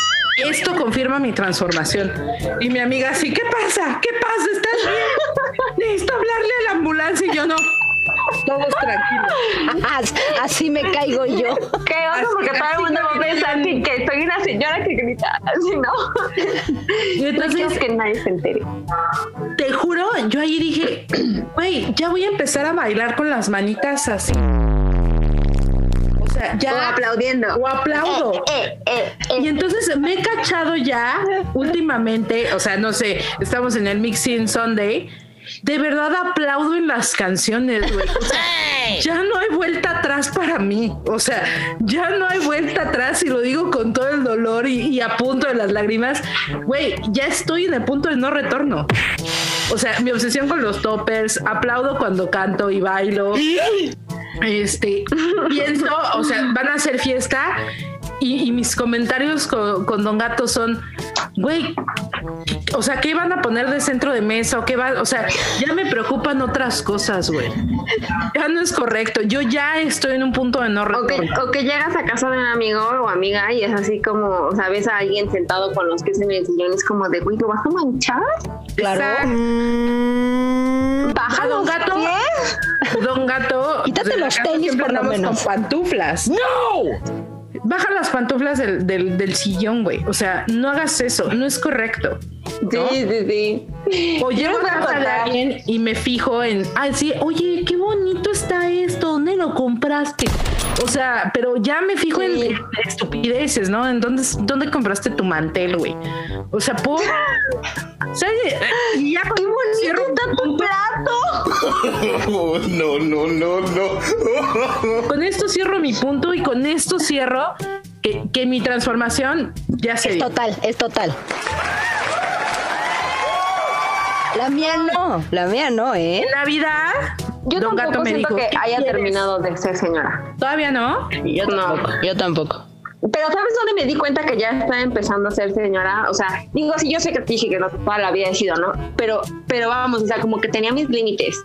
Esto confirma mi transformación. Y mi amiga así, ¿qué pasa? ¿Qué pasa? ¿Estás bien? Necesito hablarle a la ambulancia y yo no. Todos tranquilos. As- Así me caigo yo. Qué oso, porque todo el mundo va a pensar que, que soy una señora que grita así, ¿no? Y entonces, que nadie se entere. te juro, yo ahí dije, güey, ya voy a empezar a bailar con las manitas así. O sea, ya. O aplaudiendo. O aplaudo. Eh, eh, eh. Y entonces me he cachado ya últimamente, o sea, no sé, estamos en el Mixing Sunday. De verdad aplaudo en las canciones, güey. O sea, ya no hay vuelta atrás para mí. O sea, ya no hay vuelta atrás y lo digo con todo el dolor y, y a punto de las lágrimas. Güey, ya estoy en el punto de no retorno. O sea, mi obsesión con los toppers, aplaudo cuando canto y bailo. Este, pienso, o sea, van a hacer fiesta y, y mis comentarios con, con Don Gato son, güey, o sea, ¿qué van a poner de centro de mesa o qué va? O sea, ya me preocupan otras cosas, güey. Ya no es correcto. Yo ya estoy en un punto de no O que, retorno. o que llegas a casa de un amigo o amiga y es así como, o sea, ves a alguien sentado con los pies en el sillón y es como de, güey, ¿lo vas a manchar? Exacto. Baja Don los Gato. pies. Don Gato. Quítate la los tenis, por lo menos. Con pantuflas. ¡No! Baja las pantuflas del, del, del sillón, güey. O sea, no hagas eso. No es correcto. Sí, sí, sí. O voy a casa de alguien y me fijo en, ah, sí, oye, qué bonito está esto, ¿dónde lo compraste? O sea, pero ya me fijo en, Sí. en estupideces, ¿no? En dónde, dónde compraste tu mantel, güey. O sea, por... ¿Sabes? Y ya ¡Qué bonito está tu plato! no, no, no, no. con esto cierro mi punto y con esto cierro que, que mi transformación ya se Es dio. total, es total. La mía no, la mía no, ¿eh? En Navidad, Yo Don Gato tampoco me siento dijo, que "¿Qué haya quieres?". terminado de ser señora. Todavía no. Yo No. tampoco, yo tampoco. Pero ¿sabes dónde me di cuenta que ya está empezando a ser señora? O sea, digo, sí, yo sé que te dije que no toda la vida he sido, ¿no? Pero, pero vamos, o sea, como que tenía mis límites.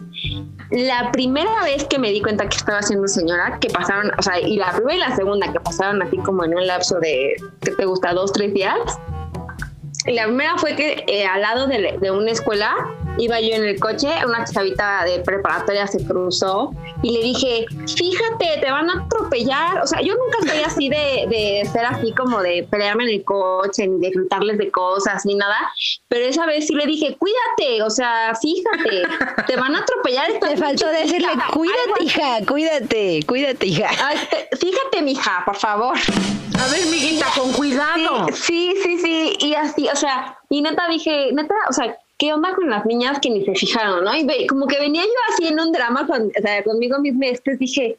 La primera vez que me di cuenta que estaba siendo señora, que pasaron, o sea, y la primera y la segunda que pasaron así como en un lapso de, ¿qué te gusta? Dos, tres días. La primera fue que eh, al lado de, de una escuela iba yo en el coche, una chavita de preparatoria se cruzó y le dije, fíjate, te van a atropellar. O sea, yo nunca estoy así de, de ser así como de pelearme en el coche, ni de gritarles de cosas, ni nada. Pero esa vez sí le dije, cuídate, o sea, fíjate, te van a atropellar. Te faltó decirle, chiquita". Algo cuídate, hija, cuídate, cuídate, hija. Ay, te- fíjate, mija, por favor. A ver, miguita, con cuidado. Sí, sí, sí, y así, o sea, y neta dije, neta, o sea, ¿qué onda con las niñas que ni se fijaron, no? Y ve, como que venía yo así en un drama con, o sea, conmigo misma, después dije,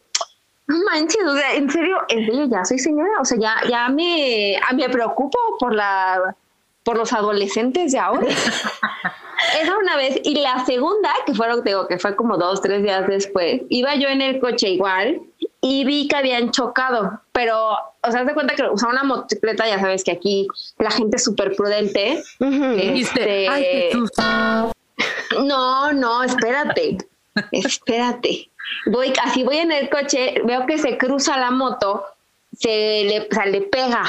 no manches, o sea, en serio, en serio, ya soy señora, o sea, ya, ya me, a- me preocupo por la, por los adolescentes de ahora. Esa una vez, y la segunda, que fue lo que te digo, que fue como dos, tres días después, iba yo en el coche igual y vi que habían chocado, pero, o sea, haz de cuenta que usaba una motocicleta, ya sabes que aquí la gente es súper prudente. Este, ay, no, no, espérate, espérate. Voy, así voy en el coche, veo que se cruza la moto, se le, o sea, le pega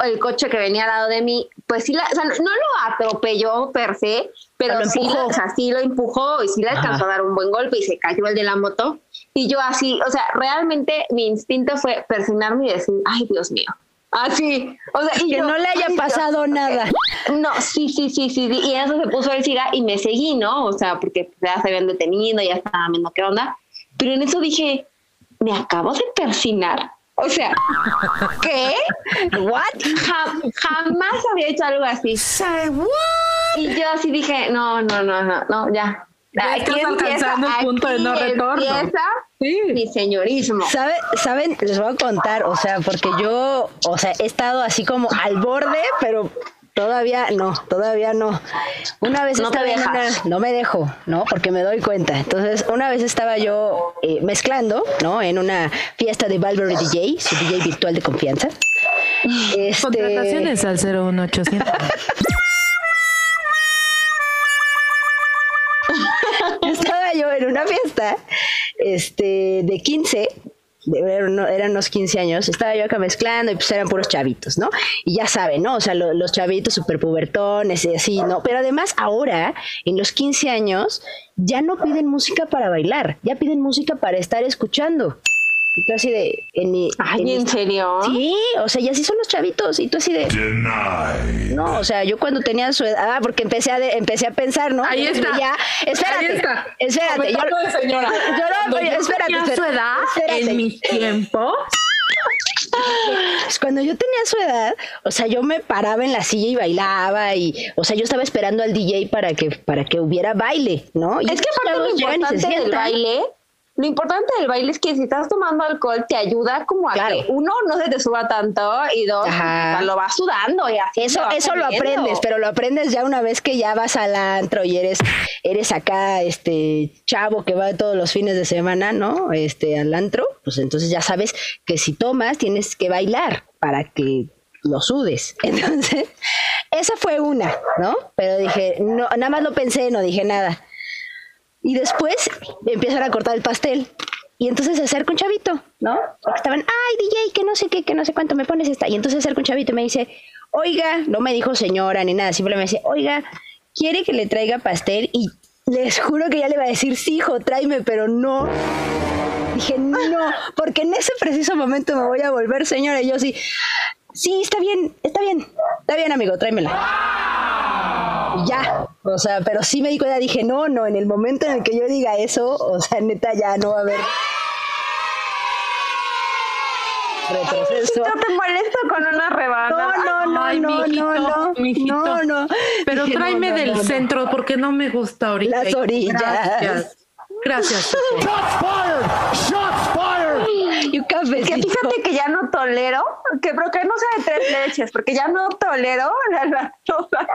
el coche que venía al lado de mí, pues sí, la, o sea, no lo atropelló per se, pero Lo sí, empujó. o sea, sí lo empujó y sí le alcanzó a dar un buen golpe y se cayó el de la moto. Y yo así, o sea, realmente mi instinto fue persignarme y decir, ay, Dios mío. Así, o sea, y Que yo, no le haya "Ay, Dios". pasado nada. No, sí, sí, sí, sí, sí. Y eso se puso el SIGA y me seguí, ¿no? O sea, porque ya se habían detenido, ya estaban viendo qué onda. Pero en eso dije, me acabo de persinar. O sea, ¿qué? What? Ja- jamás había hecho algo así. Y yo así dije, no, no, no, no, no, ya. Ya estás alcanzando un punto de no retorno. Empieza Sí. mi señorismo. ¿Sabe- ¿Saben? Les voy a contar, o sea, porque yo, o sea, he estado así como al borde, pero todavía no, todavía no. Una vez No te estaba en una, dejas. no me dejo, ¿no? Porque me doy cuenta. Entonces, una vez estaba yo eh, mezclando, ¿no? En una fiesta de Valverde DJ, su DJ virtual de confianza. Este, Contrataciones al 01800. yo en una fiesta este, de 15, de- eran unos 15 años, estaba yo acá mezclando y pues eran puros chavitos, ¿no? Y ya saben, ¿no? O sea, lo- los chavitos super pubertones y así, ¿no? Pero además ahora, en los 15 años, ya no piden música para bailar, ya piden música para estar escuchando. Y tú así de... En mi, en Ay, mi- ¿en serio? Sí, o sea, y así son los chavitos. Y tú así de. No, o sea, yo cuando tenía su edad, ah, porque empecé a, de- empecé a pensar, ¿no? Ahí está. Ya, espérate. Ahí está. Espérate. Yo, de señora. yo no, oye, yo espérate, tenía su edad, espérate. en mis tiempos, Pues cuando yo tenía su edad, o sea, yo me paraba en la silla y bailaba y, o sea, yo estaba esperando al DJ para que para que hubiera baile, ¿no? Y Es que aparte lo importante del baile, lo importante del baile es que si estás tomando alcohol te ayuda como a Claro. que uno no se te suba tanto y dos Ajá. lo vas sudando y así Eso, eso lo aprendes, pero lo aprendes ya una vez que ya vas al antro y eres, eres acá, este chavo que va todos los fines de semana, ¿no? Este, al antro, pues entonces ya sabes que si tomas tienes que bailar para que lo sudes. Entonces, esa fue una, ¿no? Pero dije, no, nada más lo pensé, no dije nada. Y después empiezan a cortar el pastel. Y entonces se acerca un chavito, ¿no? Porque estaban, ay, DJ, que no sé qué, que no sé cuánto me pones esta. Y entonces se acerca un chavito y me dice, oiga, no me dijo señora ni nada, simplemente me dice, oiga, ¿quiere que le traiga pastel? Y les juro que ya le iba a decir, sí, hijo, tráeme, pero no. Dije, no, porque en ese preciso momento me voy a volver señora. Y yo sí, sí, está bien, está bien, está bien, amigo, tráemela. Y ya, o sea, pero sí me di cuenta, dije, no, no, en el momento en el que yo diga eso, o sea, neta, ya no va a haber retroceso. No te molesto con una rebanada. No, no, Ay, no, no, mijito, no, no, mijito. no, no. Pero Dije, tráeme no, no, del no, no. centro porque no me gusta ahorita. Las orillas. Gracias. Gracias. Supo. Y un cafecito. Que fíjate que ya no tolero, que pero que no sea de tres leches, porque ya no tolero la lactosa.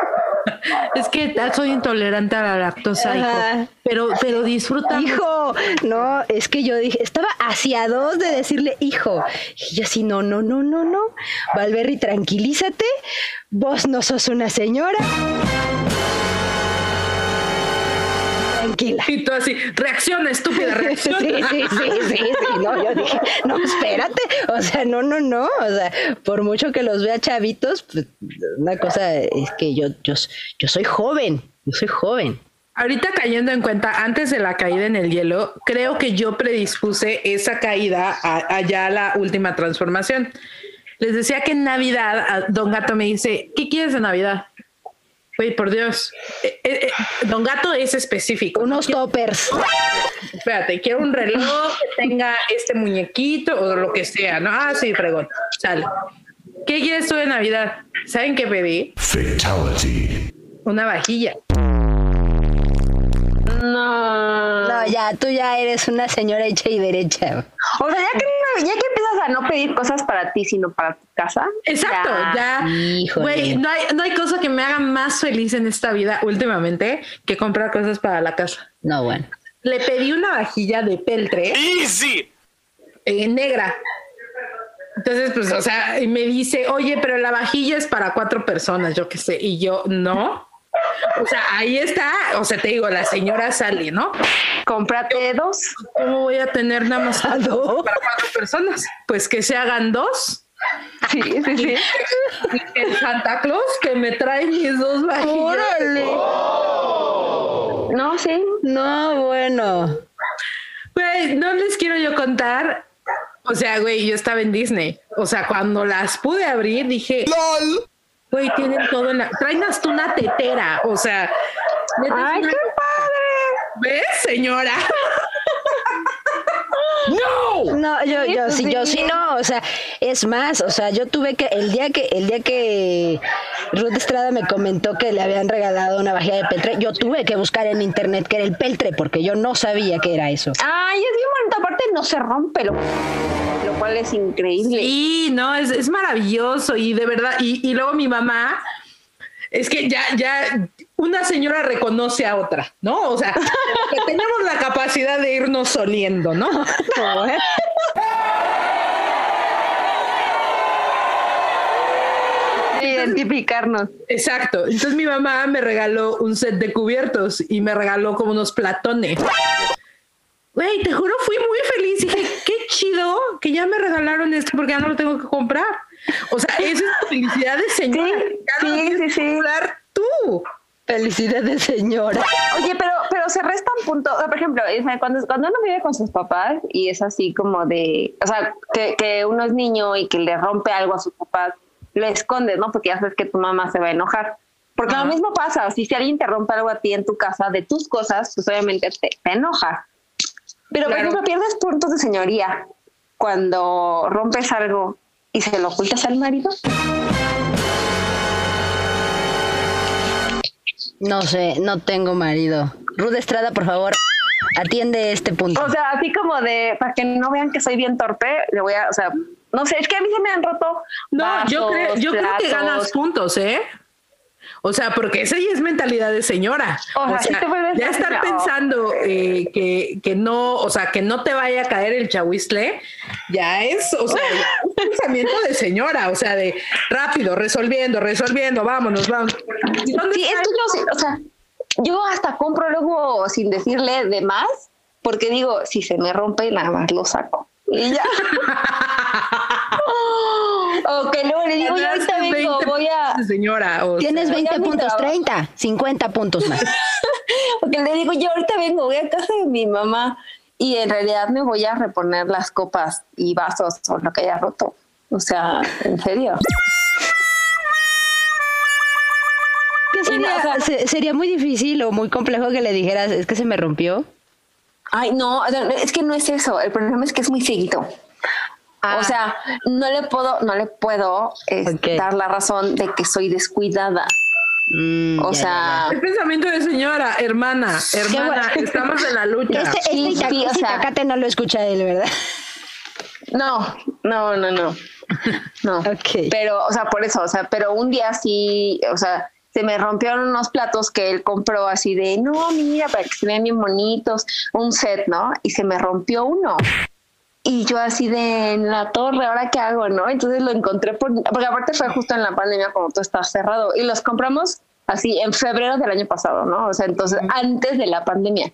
Es que soy intolerante a la lactosa, Ajá. hijo. Pero, pero disfruta. Hijo, no, es que yo dije, estaba hacia dos de decirle hijo. Y yo así, no, no, no, no, no. Valverri, tranquilízate. Vos no sos una señora. Tranquila. Y tú así, reacciona, estúpida, Sí, reacciona. sí, sí, sí, sí, no, yo dije, no, espérate, o sea, no, no, no, o sea, por mucho que los vea chavitos, pues, una cosa es que yo, yo, yo soy joven, yo soy joven. Ahorita cayendo en cuenta, antes de la caída en el hielo, creo que yo predispuse esa caída allá a la última transformación. Les decía que en Navidad, a- Don Gato me dice, ¿qué quieres de Navidad? Güey, por Dios. Eh, eh, eh, Don Gato es específico. Unos toppers. Espérate, quiero un reloj que tenga este muñequito o lo que sea, ¿no? Ah, sí, fregón. Sale. ¿Qué quieres tú de Navidad? ¿Saben qué pedí? Fatality. Una vajilla. No. No, ya, tú ya eres una señora hecha y derecha. O sea, ya que, no- ya que empiezas a no pedir cosas para ti, sino para tu casa. Exacto, ya. Güey, no hay, no hay cosa que me haga más feliz en esta vida últimamente que comprar cosas para la casa. No, bueno. Le pedí una vajilla de peltre Easy. eh, negra. Entonces, pues, o sea, y me dice, oye, pero la vajilla es para cuatro personas, yo qué sé. Y yo, no. O sea, ahí está. O sea, te digo, la señora sale, ¿no? Cómprate dos. ¿Cómo voy a tener nada más ¿A dos? para cuatro personas? Pues que se hagan dos. Sí, sí, sí. El Santa Claus que me trae mis dos vajillas. ¡Órale! No, sí. No, bueno. Güey, no les quiero yo contar. O sea, güey, yo estaba en Disney. O sea, cuando las pude abrir, dije, güey, tienen todo en la. Traen hasta una tetera. O sea, Ay, una- qué padre. ¿ves, señora? No, yo, Sí, yo pues sí, yo sí. no, o sea, es más, o sea, yo tuve que, el día que, el día que Ruth Estrada me comentó que le habían regalado una vajilla de peltre, yo tuve que buscar en internet qué era el peltre, porque yo no sabía qué era eso. Ay, es bien bonito. Aparte, no se rompe, lo, lo cual es increíble. Sí, no, es, es maravilloso. Y de verdad, y, y luego mi mamá, es que ya, ya una señora reconoce a otra, ¿no? O sea, que tenemos la capacidad de irnos oliendo, ¿no? Identificarnos. Exacto. Entonces mi mamá me regaló un set de cubiertos y me regaló como unos platones. Güey, te juro, fui muy feliz. Dije, qué chido que ya me regalaron esto porque ya no lo tengo que comprar. O sea, esa es la felicidad de señora. Sí, Ya sí, sí, comprar tú. Felicidades, señora. Oye, pero, pero se restan puntos. O sea, por ejemplo, cuando, cuando uno vive con sus papás y es así como de, o sea, que, que uno es niño y que le rompe algo a sus papás, lo escondes, ¿no? Porque ya sabes que tu mamá se va a enojar. Porque Ajá. lo mismo pasa, si, si alguien te rompe algo a ti en tu casa de tus cosas, pues obviamente te, te enoja. Pero, por Claro. ejemplo, pierdes puntos de señoría cuando rompes algo y se lo ocultas al marido. No sé, no tengo marido. Ruth Estrada, por favor, atiende este punto. O sea, así como de, para que no vean que soy bien torpe, le voy a, o sea, no sé, es que a mí se me han roto. No, yo, creo, yo creo que ganas puntos, ¿eh? O sea, porque esa ya es mentalidad de señora. O O sea, ya estar pensando eh, que, que no, o sea, que no te vaya a caer el chahuizle, ya es, o sea, ya es un pensamiento de señora, o sea, de rápido, resolviendo, resolviendo, vámonos, vamos. ¿Y dónde Sí, está es que yo, sí, o sea, yo hasta compro luego sin decirle de más, porque digo, si se me rompe, nada más lo saco. Y ya. o que luego le digo, yo ahorita vengo, 20 voy a. señora. o Tienes sea, 20 ya mi puntos, trabajo. 30, 50 puntos más. Porque le digo, yo ahorita vengo, voy a casa de mi mamá y en realidad me voy a reponer las copas y vasos o lo que haya roto. O sea, en serio. ¿Qué sería, o sea- sería muy difícil o muy complejo que le dijeras, es que se me rompió. Ay, no, es que no es eso. El problema es que es muy seguido. Ah. O sea, no le puedo, no le puedo eh, dar la razón de que soy descuidada. Mm, O ya, sea, El pensamiento de señora, hermana, hermana, bueno. estamos en la lucha. ya, ya. Este, Sí, este, ita- sí, o este sea- itacate no lo escucha él, ¿verdad? no, no, no, no. No. Ok. Pero, o sea, por eso, o sea, pero un día sí, o sea, se me rompieron unos platos que él compró así de, no, mira, para que se vean bien bonitos, un set, ¿no? Y se me rompió uno. Y yo así de en la torre, ¿ahora qué hago, no? Entonces lo encontré por, porque aparte fue justo en la pandemia cuando todo estaba cerrado y los compramos así en febrero del año pasado, ¿no? O sea, entonces antes de la pandemia.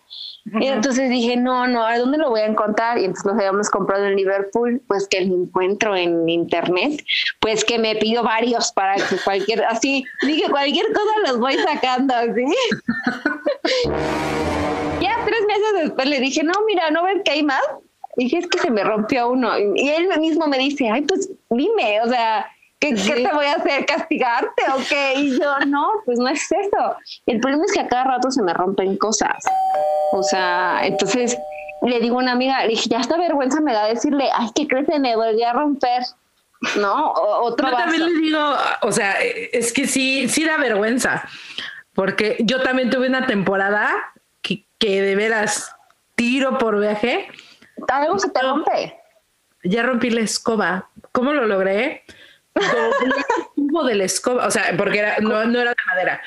Y entonces dije, no, no, ¿a dónde lo voy a encontrar? Y entonces los habíamos comprado en Liverpool, pues que lo encuentro en internet, pues que me pido varios para que cualquier, así, dije, cualquier cosa los voy sacando, así. ya tres meses después le dije, no, mira, ¿no ves que hay más? Dije, es que se me rompió uno. Y y él mismo me dice, ay, pues dime, o sea, ¿qué, qué te voy a hacer? ¿Castigarte o qué? Y yo, no, pues no es eso. El problema es que a cada rato se me rompen cosas. O sea, entonces le digo a una amiga, le dije, ya esta vergüenza me da decirle, ay, ¿qué crees? Me volvió a romper. ¿No? O- otro Yo también le digo, o sea, es que sí, sí da vergüenza, porque yo también tuve una temporada que, que de veras tiro por viaje, Algo se te rompe. ya rompí la escoba. ¿Cómo lo logré? Doblé el tubo de la escoba, o sea, porque era, no, no era de madera.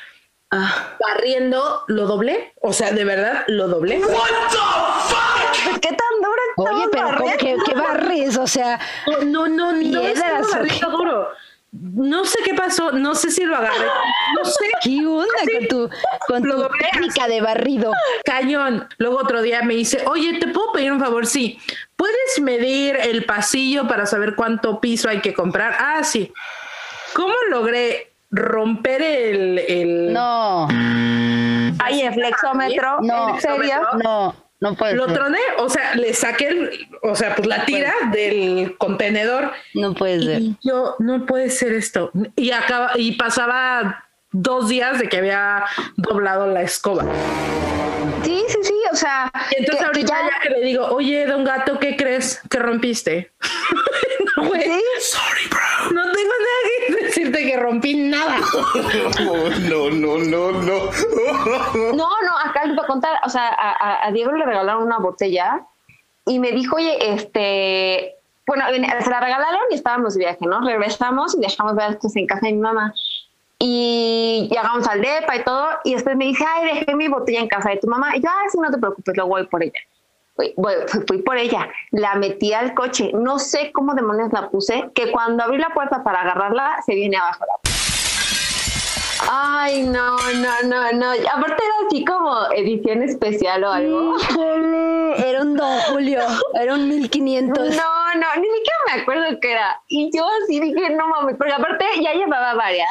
Barriendo, lo doblé, o sea, de verdad, lo doblé. Pues, ¿Qué tan dura Oye, pero que, que barres? O sea, No, no, no, no, Piedras, estaba ¿o qué? barriendo duro. No sé qué pasó, no sé si lo agarré, no sé. ¿qué onda con tu, con Lo tu técnica de barrido? Cañón. Luego otro día me dice, oye, ¿te puedo pedir un favor? Sí. ¿Puedes medir el pasillo para saber cuánto piso hay que comprar? Ah, sí. ¿Cómo logré romper el... el No, Ay, el flexómetro. No. ¿En serio? no, no puede Lo ser. troné, o sea, le saqué, el, o sea, pues la tira del contenedor. No puede ser. Y yo, no puede ser esto. Y acaba, y pasaba dos días de que había doblado la escoba. Sí, sí, sí, o sea, Y entonces que- que ahorita ya- ya... que le digo, oye, don gato, ¿qué crees que rompiste? no, güey, ¿Sí? no tengo nada que decirte que rompí nada. Oh, no, no, no, no. No, no, acá les voy a contar, o sea, a, a- Diego le regalaron una botella y me dijo, oye, este, bueno, se la regalaron y estábamos de viaje, ¿no? Regresamos y dejamos ver cosas en casa de mi mamá. Y llegamos al DEPA y todo, y después me dice, ay, dejé mi botella en casa de tu mamá. Y yo, ay, sí, no te preocupes, luego voy por ella. Fui, por ella, la metí al coche, no sé cómo demonios la puse, que cuando abrí la puerta para agarrarla, se viene abajo la Ay, no, no, no, no. Aparte era así como edición especial o algo. Híjole, Era un Don Julio, era un 1500. No, no, ni siquiera me acuerdo qué era. Y yo así dije, no mames, porque aparte ya llevaba varias.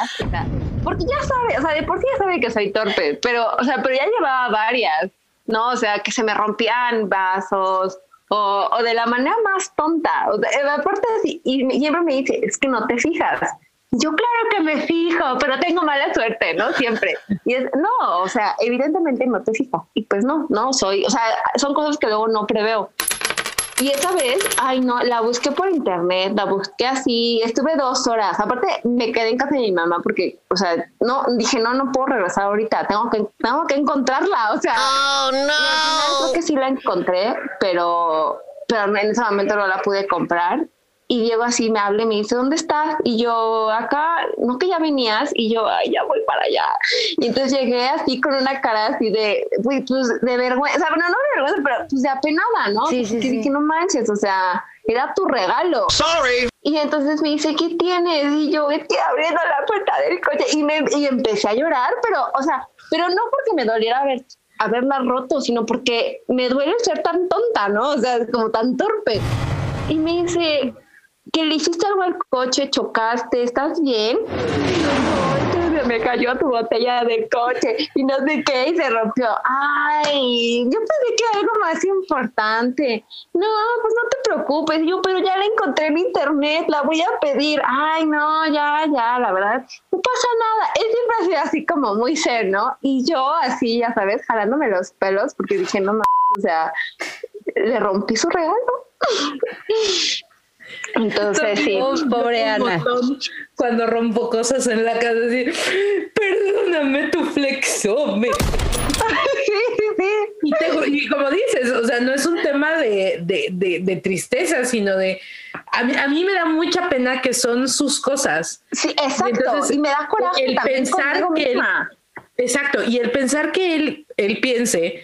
porque ya sabe, o sea, de por sí ya sabe que soy torpe, pero, o sea, pero ya llevaba varias, ¿no? O sea, que se me rompían vasos. O, o de la manera más tonta. O sea, eh, aparte, y siempre me dice, es que no te fijas. Yo claro que me fijo, pero tengo mala suerte, ¿no? Siempre. Y es, no, o sea, evidentemente no te fijas. Y pues no, no soy, o sea, son cosas que luego no preveo. Y esa vez, ay no, la busqué por internet, la busqué así, estuve dos horas. Aparte, me quedé en casa de mi mamá porque, o sea, no, dije, no, no puedo regresar ahorita, tengo que, tengo que encontrarla, o sea. Oh y al final creo no! que sí la encontré, pero, pero en ese momento no la pude comprar. Y Diego así me habla y me dice, ¿dónde estás? Y yo, acá, no que ya venías, y yo, ay, ya voy para allá. Y entonces llegué así con una cara así de, pues, de vergüenza, o sea, no, no de vergüenza, pero pues de apenada, ¿no? Sí, sí, Porque sí. dije, no manches, o sea, era tu regalo. Sorry. Y entonces me dice, ¿qué tienes? Y yo estoy abriendo la puerta del coche y, me, y empecé a llorar, pero, o sea, pero no porque me doliera haber, haberla roto, sino porque me duele ser tan tonta, ¿no? O sea, como tan torpe. Y me dice, que le hiciste algo al coche, chocaste, ¿estás bien? "No, me cayó tu botella del coche y no sé qué, y se rompió. Ay, yo pensé que era algo más importante. No, pues no te preocupes. Yo, pero ya la encontré en internet, la voy a pedir. Ay, no, ya, ya, la verdad, no pasa nada. Él siempre ha sido así como muy ser, ¿no? Y yo así, ya sabes, jalándome los pelos porque dije, no mames, o sea, le rompí su regalo. Entonces, sí. Oh, pobre Ana. Cuando rompo cosas en la casa, decir, perdóname tu flexome. Y, te- y como dices, o sea, no es un tema de, de- de- de tristeza, sino de... A mí, a mí me da mucha pena que son sus cosas. Sí, exacto. Entonces, y me da coraje el también pensar que él-. Exacto, y el pensar que él, él piense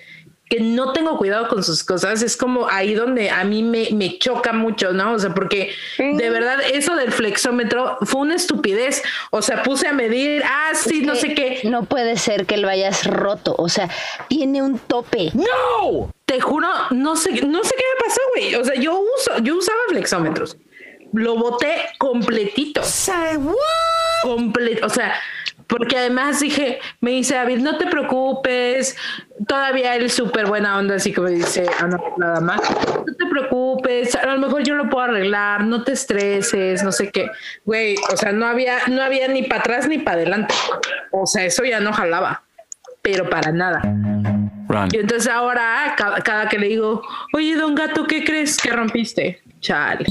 que no tengo cuidado con sus cosas es como ahí donde a mí me, me choca mucho, ¿no? O sea, porque Sí. de verdad eso del flexómetro fue una estupidez. O sea, puse a medir, ah, sí, Es no sé qué. No puede ser que lo hayas roto. O sea, tiene un tope. ¡No! Te juro, no sé, no sé qué me pasó, güey. O sea, yo uso, yo usaba flexómetros. Lo boté completito. Completo. O sea, porque además dije, me dice David, no te preocupes. Todavía él súper buena onda, así como dice Ana nada más. No te preocupes, a lo mejor yo lo puedo arreglar, no te estreses, no sé qué. Güey, o sea, no había, no había ni para atrás ni para adelante. O sea, eso ya no jalaba, pero para nada. Y entonces ahora, cada, cada que le digo, oye, don gato, ¿qué crees que rompiste? Chale.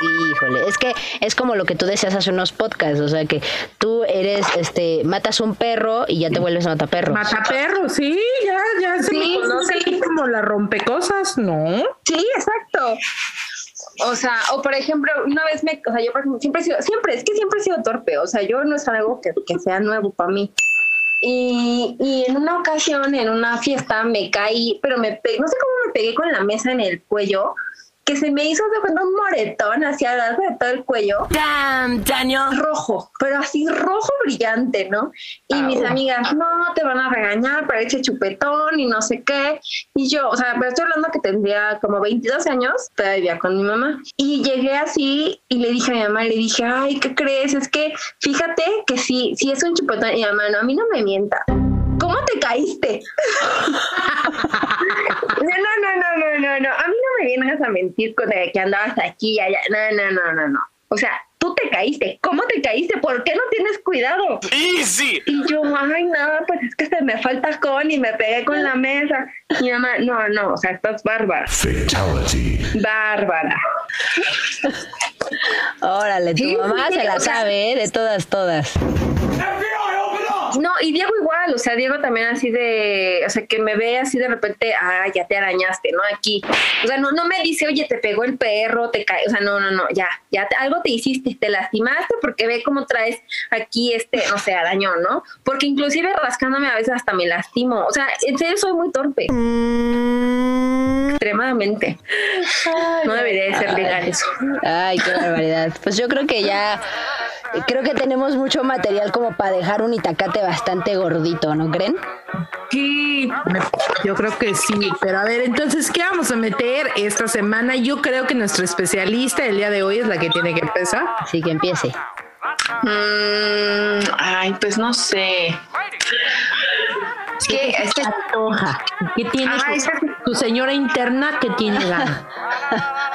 Híjole, es que es como lo que tú decías hace unos podcasts, o sea que tú eres, este, matas un perro y ya te vuelves mataperros. Mata perro, sí, ya, ya se Sí, me conoce sí. aquí como la rompecosas, ¿no? Sí, exacto. O sea, o por ejemplo, una vez me, o sea, yo por ejemplo, siempre he sido, siempre, es que siempre he sido torpe, o sea, yo no es algo que, que sea nuevo para mí. Y, y en una ocasión, en una fiesta, me caí, pero me pegué, no sé cómo me pegué con la mesa en el cuello, que se me hizo de un moretón hacia largo de todo el cuello, Damn, Daniel. rojo, pero así rojo brillante, ¿no? Y mis amigas, no, te van a regañar para ese chupetón y no sé qué. Y yo, o sea, pero estoy hablando que tendría como 22 años, todavía con mi mamá. Y llegué así y le dije a mi mamá, le dije, ay, ¿qué crees? Es que fíjate que sí, sí es un chupetón. Y mi mamá, no, a mí no me mienta. ¿Cómo te caíste? no, no, no, no, no, no, no. A mí no me vienes a mentir con de que andabas aquí y allá. No, no, no, no, no. O sea, tú te caíste. ¿Cómo te caíste? ¿Por qué no tienes cuidado? Easy. Y yo, ay, no, pues es que se me falta con y me pegué con la mesa. Mi mamá, no, no, o sea, estás bárbara. Fatality. Bárbara. Órale, tu Sí, mamá sí, se la sabe, ¿eh? de todas, todas. No, y Diego igual, o sea, Diego también así de, o sea, que me ve así de repente, ah, ya te arañaste, ¿no? Aquí. O sea, no, no me dice, oye, te pegó el perro, te cae, o sea, no, no, no, ya, ya te- algo te hiciste, te lastimaste porque ve cómo traes aquí este, no sé, arañón, ¿no? Porque inclusive rascándome a veces hasta me lastimo, o sea, en serio soy muy torpe. Extremadamente. No debería de ser legal eso. Ay, qué barbaridad. Pues yo creo que ya, creo que tenemos mucho material como para dejar un itacate bastante gordito, ¿no creen? Sí, yo creo que sí. Pero a ver, entonces, ¿qué vamos a meter esta semana? Yo creo que nuestra especialista el día de hoy es la que tiene que empezar. Así que empiece. Mm, ay, pues no sé. Es que, es que Antoja. ¿Qué tiene Ay, su, tu señora interna que tiene ganas?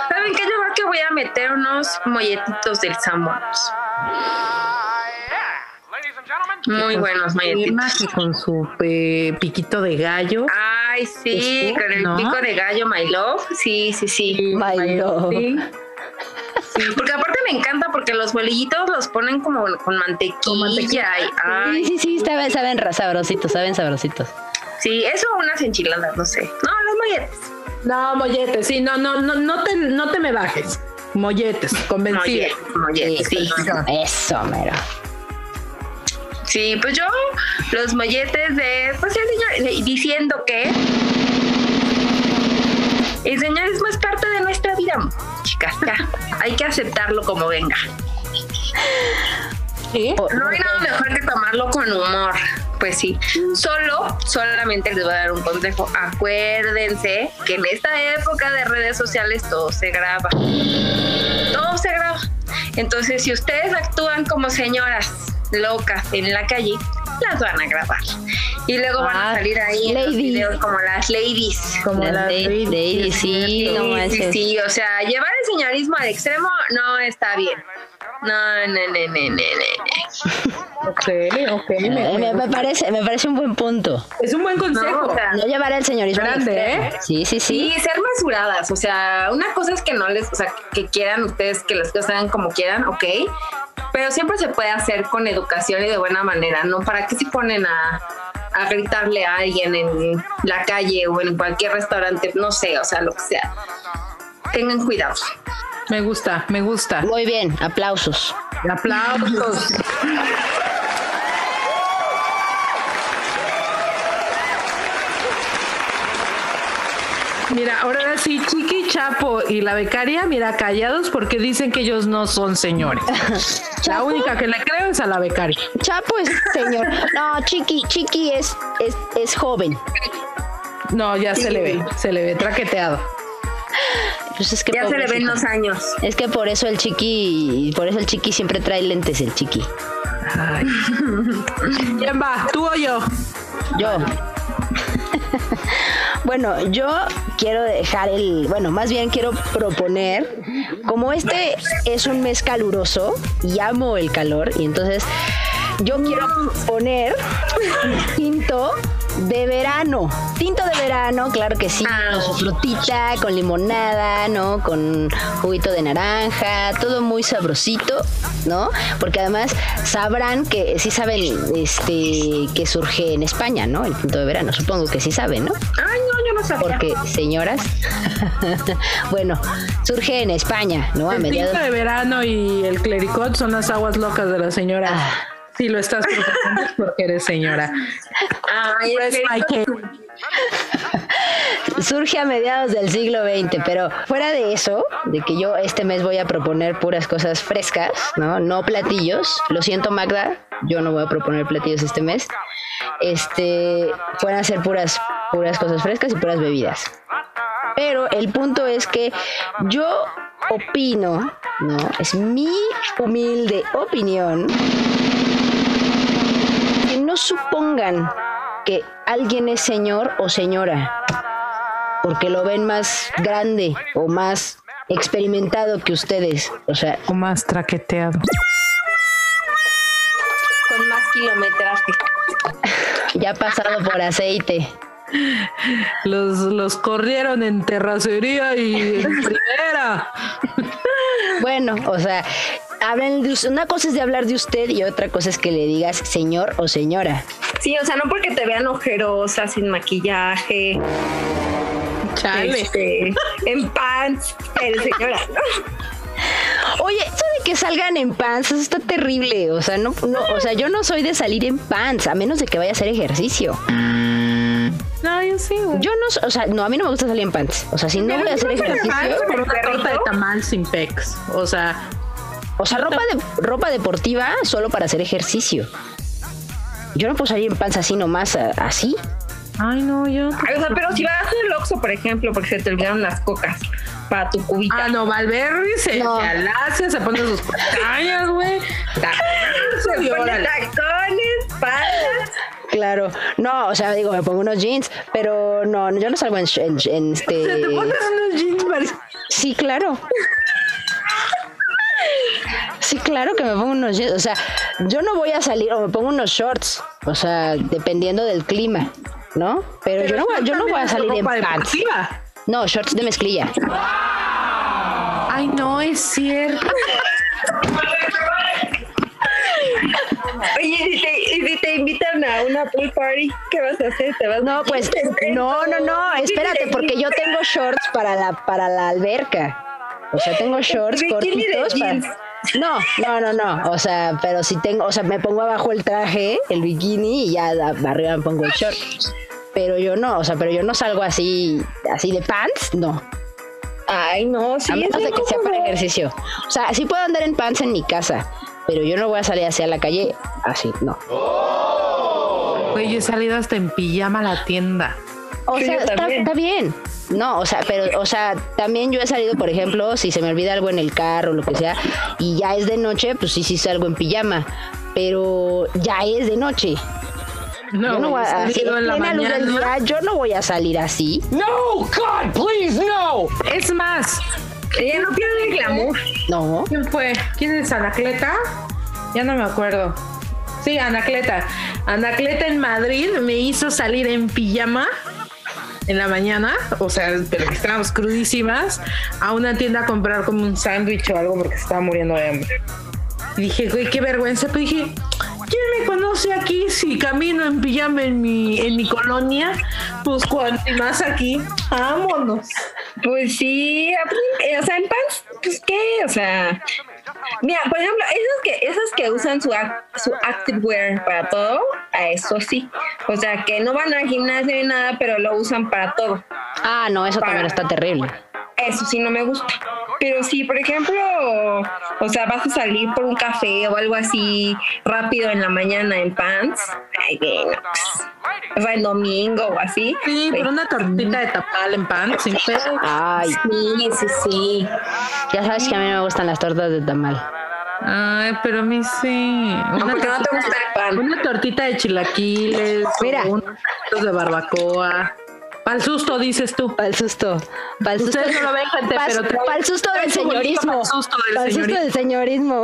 ¿Saben qué? Yo creo que voy a meter unos molletitos del Samuels. Muy buenos Irma, molletitos. que con su eh, piquito de gallo. Ay, sí, con el ¿no? pico de gallo, my love. Sí, sí, sí. My love. Sí. Sí, porque aparte me encanta porque los bolillitos los ponen como con mantequilla. y, Sí, ay, sí, sí, saben, saben ra- sabrositos, saben sabrositos. sí, eso unas enchiladas, no sé. No, las molletes. No, molletes, sí, no, no, no, no te, no te me bajes. Molletes, convencida. Molletes, molletes, sí. Eso, mero. Sí, pues yo, los molletes de, pues el señor, diciendo que el señorismo es parte de nuestra vida, chicas, ya, hay que aceptarlo como venga. Sí. No hay nada mejor que tomarlo con humor. Pues sí, solo, solamente les voy a dar un consejo. Acuérdense que en esta época de redes sociales todo se graba. Todo se graba. Entonces, si ustedes actúan como señoras locas en la calle, las van a grabar. Y luego van a Ah, salir ahí en los ladies. videos como las ladies. Como Las la de- lady, lady, sí, sí, no Sí, sí, o sea, llevar el señorismo al extremo no está bien. No, no, no, no, no, no. Ok, ok. me- me me, me gusta. parece, me parece un buen punto. Es un buen consejo. No, o sea, No llevar al señorismo Grande, extremo. ¿eh? Sí, sí, sí. Sí, ser mesuradas, o sea, una cosa es que no les, o sea, que quieran ustedes que las cosas hagan como quieran, ok, pero siempre se puede hacer con educación y de buena manera, ¿no? ¿Para qué se ponen a, a gritarle a alguien en la calle o en cualquier restaurante? No sé, o sea, lo que sea. Tengan cuidado. Me gusta, me gusta. Muy bien, aplausos. Aplausos. Mira, ahora sí, Chiqui Chapo y la becaria, mira, callados porque dicen que ellos no son señores. La única que le creo es a la becaria. Chapo es señor. No, Chiqui, Chiqui es, es, es joven. No, ya se le ve, se le ve traqueteado. Pues es que Ya se le ven los años. Es que por eso el chiqui, por eso el chiqui siempre trae lentes, el chiqui. Ay. ¿Quién va? ¿Tú o yo? Yo. bueno, yo quiero dejar el, bueno, más bien quiero proponer, como este es un mes caluroso y amo el calor, y entonces yo quiero poner un tinto de verano. Tinto de verano, claro que sí, Ah. con su frutita, con limonada, ¿no? Con juguito de naranja, todo muy sabrosito, ¿no? Porque además sabrán que sí saben este que surge en España, ¿no? El tinto de verano, supongo que sí saben, ¿no? Ay, no, yo no sabía. Porque, señoras, bueno, surge en España, ¿no? A El mediados tinto de verano y el clericot son las aguas locas de la señora. Ah. Si lo estás proponiendo es porque eres señora. Ay, Press es my que- case. surge a mediados del siglo XX, pero fuera de eso, de que yo este mes voy a proponer puras cosas frescas, ¿no? No platillos. Lo siento, Magda, yo no voy a proponer platillos este mes. Este, pueden hacer puras, puras cosas frescas y puras bebidas. Pero el punto es que yo opino, ¿no? Es mi humilde opinión que no supongan que alguien es señor o señora porque lo ven más grande o más experimentado que ustedes. O sea, O más traqueteado. con más kilometraje. ya pasado por aceite. Los, los corrieron en terracería y en primera. Bueno, o sea, hablen de una cosa es de hablar de usted y otra cosa es que le digas señor o señora. Sí, o sea, no porque te vean ojerosa, sin maquillaje, Chale. este, en pants, eres señora, ¿no? Oye, eso de que salgan en pants, eso está terrible. O sea, no, no, o sea, yo no soy de salir en pants, a menos de que vaya a hacer ejercicio. No, yo sí, güey. Yo no, o sea, no, a mí no me gusta salir en pants. O sea, si no voy a hacer ejercicio, una torta de tamal sin pecs. O sea, o sea, ropa de ropa deportiva solo para hacer ejercicio. Yo no puedo salir en pants así nomás, a- así. ay, no, yo. Ay, o sea, pero si vas al Oxxo, por ejemplo, porque se te olvidaron las cocas para tu cubita. Ah, no, Valverde se, No. se alacia, se pone sus pestañas, güey. Se pone órale. Claro. No, o sea, digo, me pongo unos jeans, pero no, yo no salgo en, en, en Se te este. pones unos jeans, Mari- Sí, claro. Sí, claro que me pongo unos jeans. O sea, yo no voy a salir o me pongo unos shorts. O sea, dependiendo del clima, ¿no? Pero, yo no, voy, yo no voy a salir en pants. No, shorts de mezclilla. Ay, no, es cierto. Oye, ¿y si, te, y si te invitan a una pool party, ¿qué vas a hacer? ¿Te vas No, pues, no, no, no, espérate, porque yo tengo shorts para la, para la alberca. O sea, tengo shorts cortitos para... No, no, no, no. O sea, pero si tengo, o sea, me pongo abajo el traje, el bikini y ya arriba me pongo el short. Pero yo no, o sea, pero yo no salgo así, así de pants, no. Ay, no, sí. a menos de que sea para ejercicio. O sea, sí puedo andar en pants en mi casa, pero yo no voy a salir hacia la calle así, no. Güey, yo he salido hasta en pijama a la tienda. O Sí, sea, está, bien. No, o sea, pero, o sea, también yo he salido, por ejemplo, si se me olvida algo en el carro o lo que sea, y ya es de noche, pues sí, sí salgo en pijama. Pero ya es de noche. No, yo no voy a, así, salido en la plena luz del día, yo no voy a salir así. No, God, please, no. Es más, Ella no pierde el glamour. No. ¿quién fue? ¿Quién es Anacleta? Ya no me acuerdo. Sí, Anacleta. Anacleta en Madrid me hizo salir en pijama en la mañana, o sea, pero que estábamos crudísimas, a una tienda a comprar como un sándwich o algo porque estaba muriendo de hambre. Y dije, güey, qué vergüenza. Pero dije, ¿quién me conoce aquí si camino en pijama en mi, en mi colonia? Pues cuanto más aquí, vámonos. Pues sí, eh, o sea, en pants, pues qué, o sea. Mira, por ejemplo, esos que, esos que usan su, ac- su activewear para todo, a eso sí. O sea, que no van al gimnasio ni nada, pero lo usan para todo. Ah, no, eso también está terrible. Eso sí no me gusta. Pero si, por ejemplo, o sea, vas a salir por un café o algo así rápido en la mañana en pants, ay, bueno, pues, o sea, el domingo o así. Sí, pues, pero una tortita de tapal en pan, sin pedo. Ay, Sí, sí, sí. ya sabes que a mí me gustan las tortas de tamal. Ay, pero a mí sí. No, Una no te tortita- gusta el pan. Una tortita de chilaquiles, Mira. unos de barbacoa. Para el susto, dices tú. Para el susto. Para el susto. Ustedes no lo ven, gente, Pa'l- pero pa'l susto del señorismo. pa'l susto del Pa'l susto señorismo. del señorismo.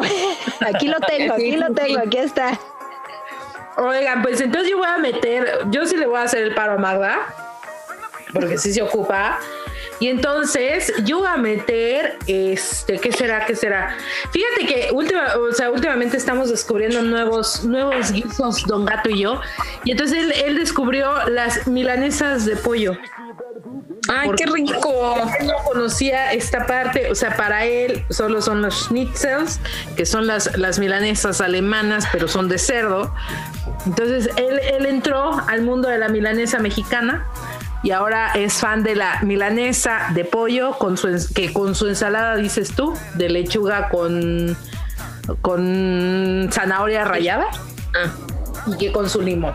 Aquí lo tengo, aquí lo tengo, aquí está. Oigan, pues entonces yo voy a meter, yo sí le voy a hacer el paro a Magda, porque sí se ocupa. Y entonces yo voy a meter, este, ¿qué será? ¿Qué será? Fíjate que última, o sea, últimamente estamos descubriendo nuevos, nuevos guisos, Don Gato y yo. Y entonces él, él descubrió las milanesas de pollo. Ay, qué rico. Él no conocía esta parte, o sea, para él solo son los schnitzels, que son las, las milanesas alemanas, pero son de cerdo. Entonces él, él entró al mundo de la milanesa mexicana y ahora es fan de la milanesa de pollo, con su, que con su ensalada, dices tú, de lechuga con, con zanahoria rallada y que con su limón.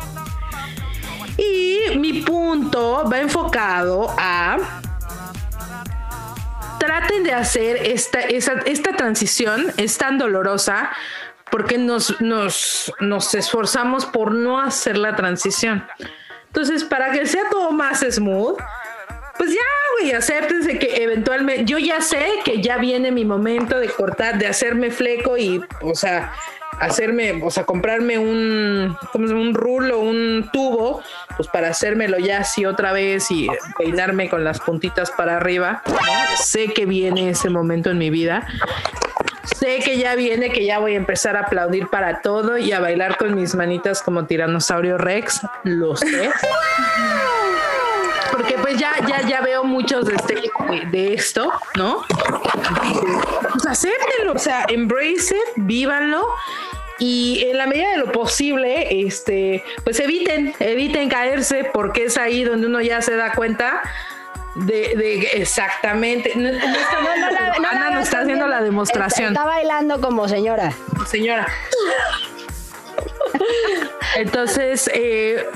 Y mi punto va enfocado a traten de hacer esta, esa- esta transición, es tan dolorosa porque nos, nos, nos esforzamos por no hacer la transición. Entonces, para que sea todo más smooth, pues ya, güey, acéptense que eventualmente, yo ya sé que ya viene mi momento de cortar, de hacerme fleco y, o sea, hacerme, o sea, comprarme un, ¿cómo se llama? Un rulo, un tubo, pues para hacérmelo ya así otra vez y peinarme con las puntitas para arriba. Sé que viene ese momento en mi vida. Sé que ya viene, que ya voy a empezar a aplaudir para todo y a bailar con mis manitas como tiranosaurio Rex. Lo sé. Porque pues ya, ya, ya veo muchos de, este, de, esto, ¿no? Pues acéptenlo, o sea, embrace it, vívanlo. Y en la medida de lo posible, este, pues eviten, eviten caerse, porque es ahí donde uno ya se da cuenta de, de exactamente. No, no No, la- Ana nos está haciendo la demostración. Está, está bailando como señora. Señora. Entonces, eh,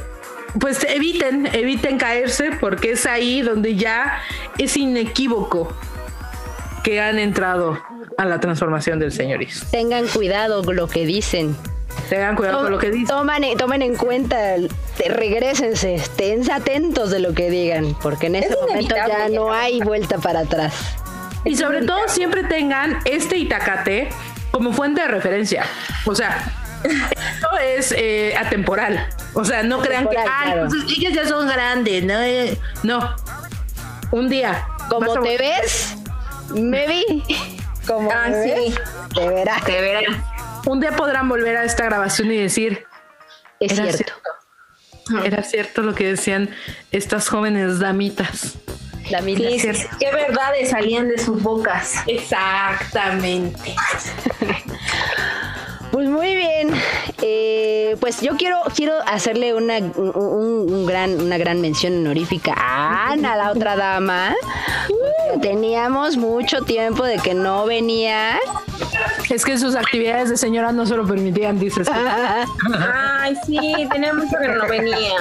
pues eviten, eviten caerse porque es ahí donde ya es inequívoco que han entrado a la transformación del señorismo. Tengan cuidado con lo que dicen. Tengan cuidado con lo que dicen. Toman, tomen en cuenta, te- regrésense, estén atentos de lo que digan, porque en este Es momento ya inevitable. no hay vuelta para atrás. Y sobre todo siempre tengan este itacate como fuente de referencia. O sea, esto es eh, atemporal. O sea, no crean que, ay, claro. pues ellas ya son grandes, ¿no? Eh, No. Un día. Como te ves, me vi. Como Ah, sí. ves, te verás. De veras. un día podrán volver a esta grabación y decir, Es Era cierto. era cierto lo que decían estas jóvenes damitas. Sí, sí, qué verdades salían de sus bocas. Exactamente. Pues muy bien. Eh, pues yo quiero, quiero hacerle una, un- gran, una gran mención honorífica a Ana, la otra dama. porque Teníamos mucho tiempo de que no venía. Es que sus actividades de señora no se lo permitían, dices. Ay, sí, tenía mucho que no venía.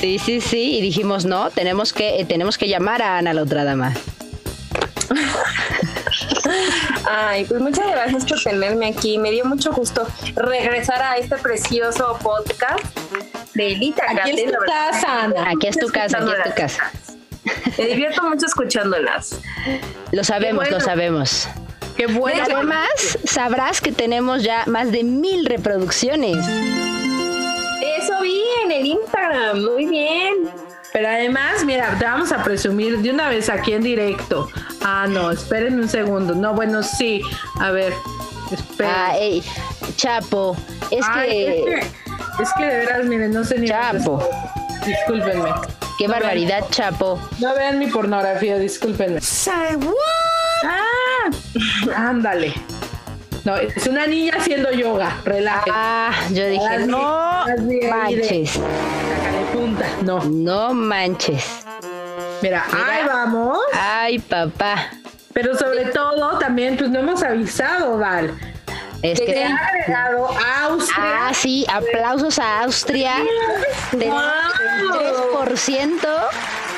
Sí, sí, sí. Y dijimos, no, tenemos que, eh, tenemos que llamar a Ana, la otra dama. Ay, pues muchas gracias por tenerme aquí. Me dio mucho gusto regresar a este precioso podcast de Elita. Aquí es tu casa, Ana. Aquí es tu casa, aquí es tu casa. Me divierto mucho escuchándolas. Lo sabemos, bueno. lo sabemos. Qué Y bueno. además, sabrás que tenemos ya más de mil reproducciones. Eso vi en el Instagram. Muy bien. Pero además, mira, te vamos a presumir de una vez aquí en directo. Ah, no, espérenme un segundo. No, bueno, sí. A ver, esperen. Ah, ey, Chapo, es Ay, que... es que, es que de veras, miren, no sé ni Chapo. Discúlpenme. Qué barbaridad, Chapo. No vean mi pornografía, discúlpenme. Ah, ándale. No, es una niña haciendo yoga, relájense. Ah, yo dije, no de- manches, punta. No, no manches. mira, ahí vamos. Ay, papá. Pero sobre todo, también, pues no hemos avisado, Val. Es Que se que... ha agregado Austria. Ah, sí, aplausos a Austria. Tenemos el 3%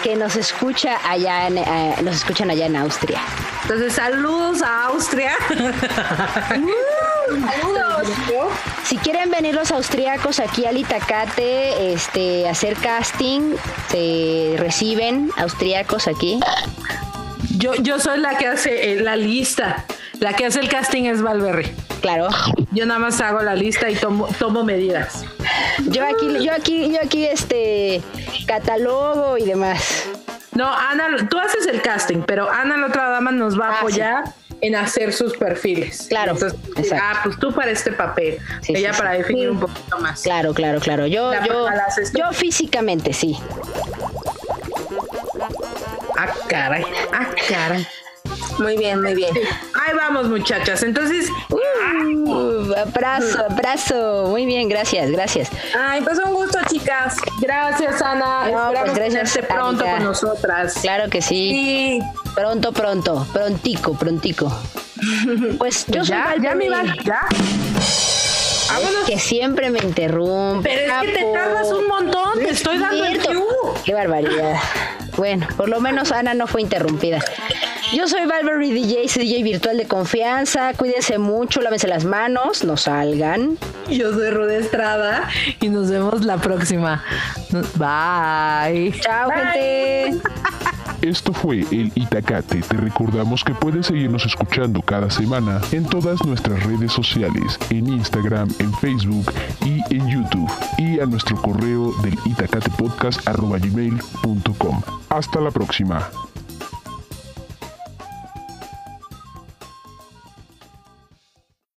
que nos escucha allá en, eh, nos escuchan allá en Austria. Entonces, saludos a Austria. Saludos. Si quieren venir los austriacos aquí al Itacate, este, hacer casting, se reciben austriacos aquí. Yo, yo soy la que hace eh, la lista. La que hace el casting es Valverde. Claro. Yo nada más hago la lista y tomo, tomo medidas. Yo aquí, yo aquí, yo aquí, este, catalogo y demás. No, Ana, tú haces el casting, pero Ana, la otra dama, nos va a Ah, apoyar en hacer sus perfiles. Claro, Entonces, exacto. ah, pues tú para este papel. Sí, Ella sí, para sí. definir un poquito más. Claro, claro, claro. Yo, La yo, yo físicamente, sí. Ah, caray. Ah, caray. Muy bien, muy bien. Ahí vamos, muchachas. Entonces, Uh, abrazo, abrazo. Muy bien, gracias, gracias. Ay, pues un gusto, chicas. gracias, Ana. No, Esperamos pues, gracias, tenerte pronto amiga. con nosotras. Claro que sí. Sí. Pronto, pronto, prontico, prontico. Pues yo soy ya, Val, Valverde, ya. Que siempre me interrumpe. Pero es que te tardas un montón. Te estoy dando el. Qué barbaridad. Bueno, por lo menos Ana no fue interrumpida. Yo soy Valverde DJ, DJ virtual de confianza. Cuídense mucho, lávense las manos, no salgan. Yo soy Rude Estrada y nos vemos la próxima. Bye. Chao, gente. Esto fue el Itacate. Te recordamos que puedes seguirnos escuchando cada semana en todas nuestras redes sociales, en Instagram, en Facebook y en YouTube, y a nuestro correo del itacatepodcast.gmail.com. Hasta la próxima.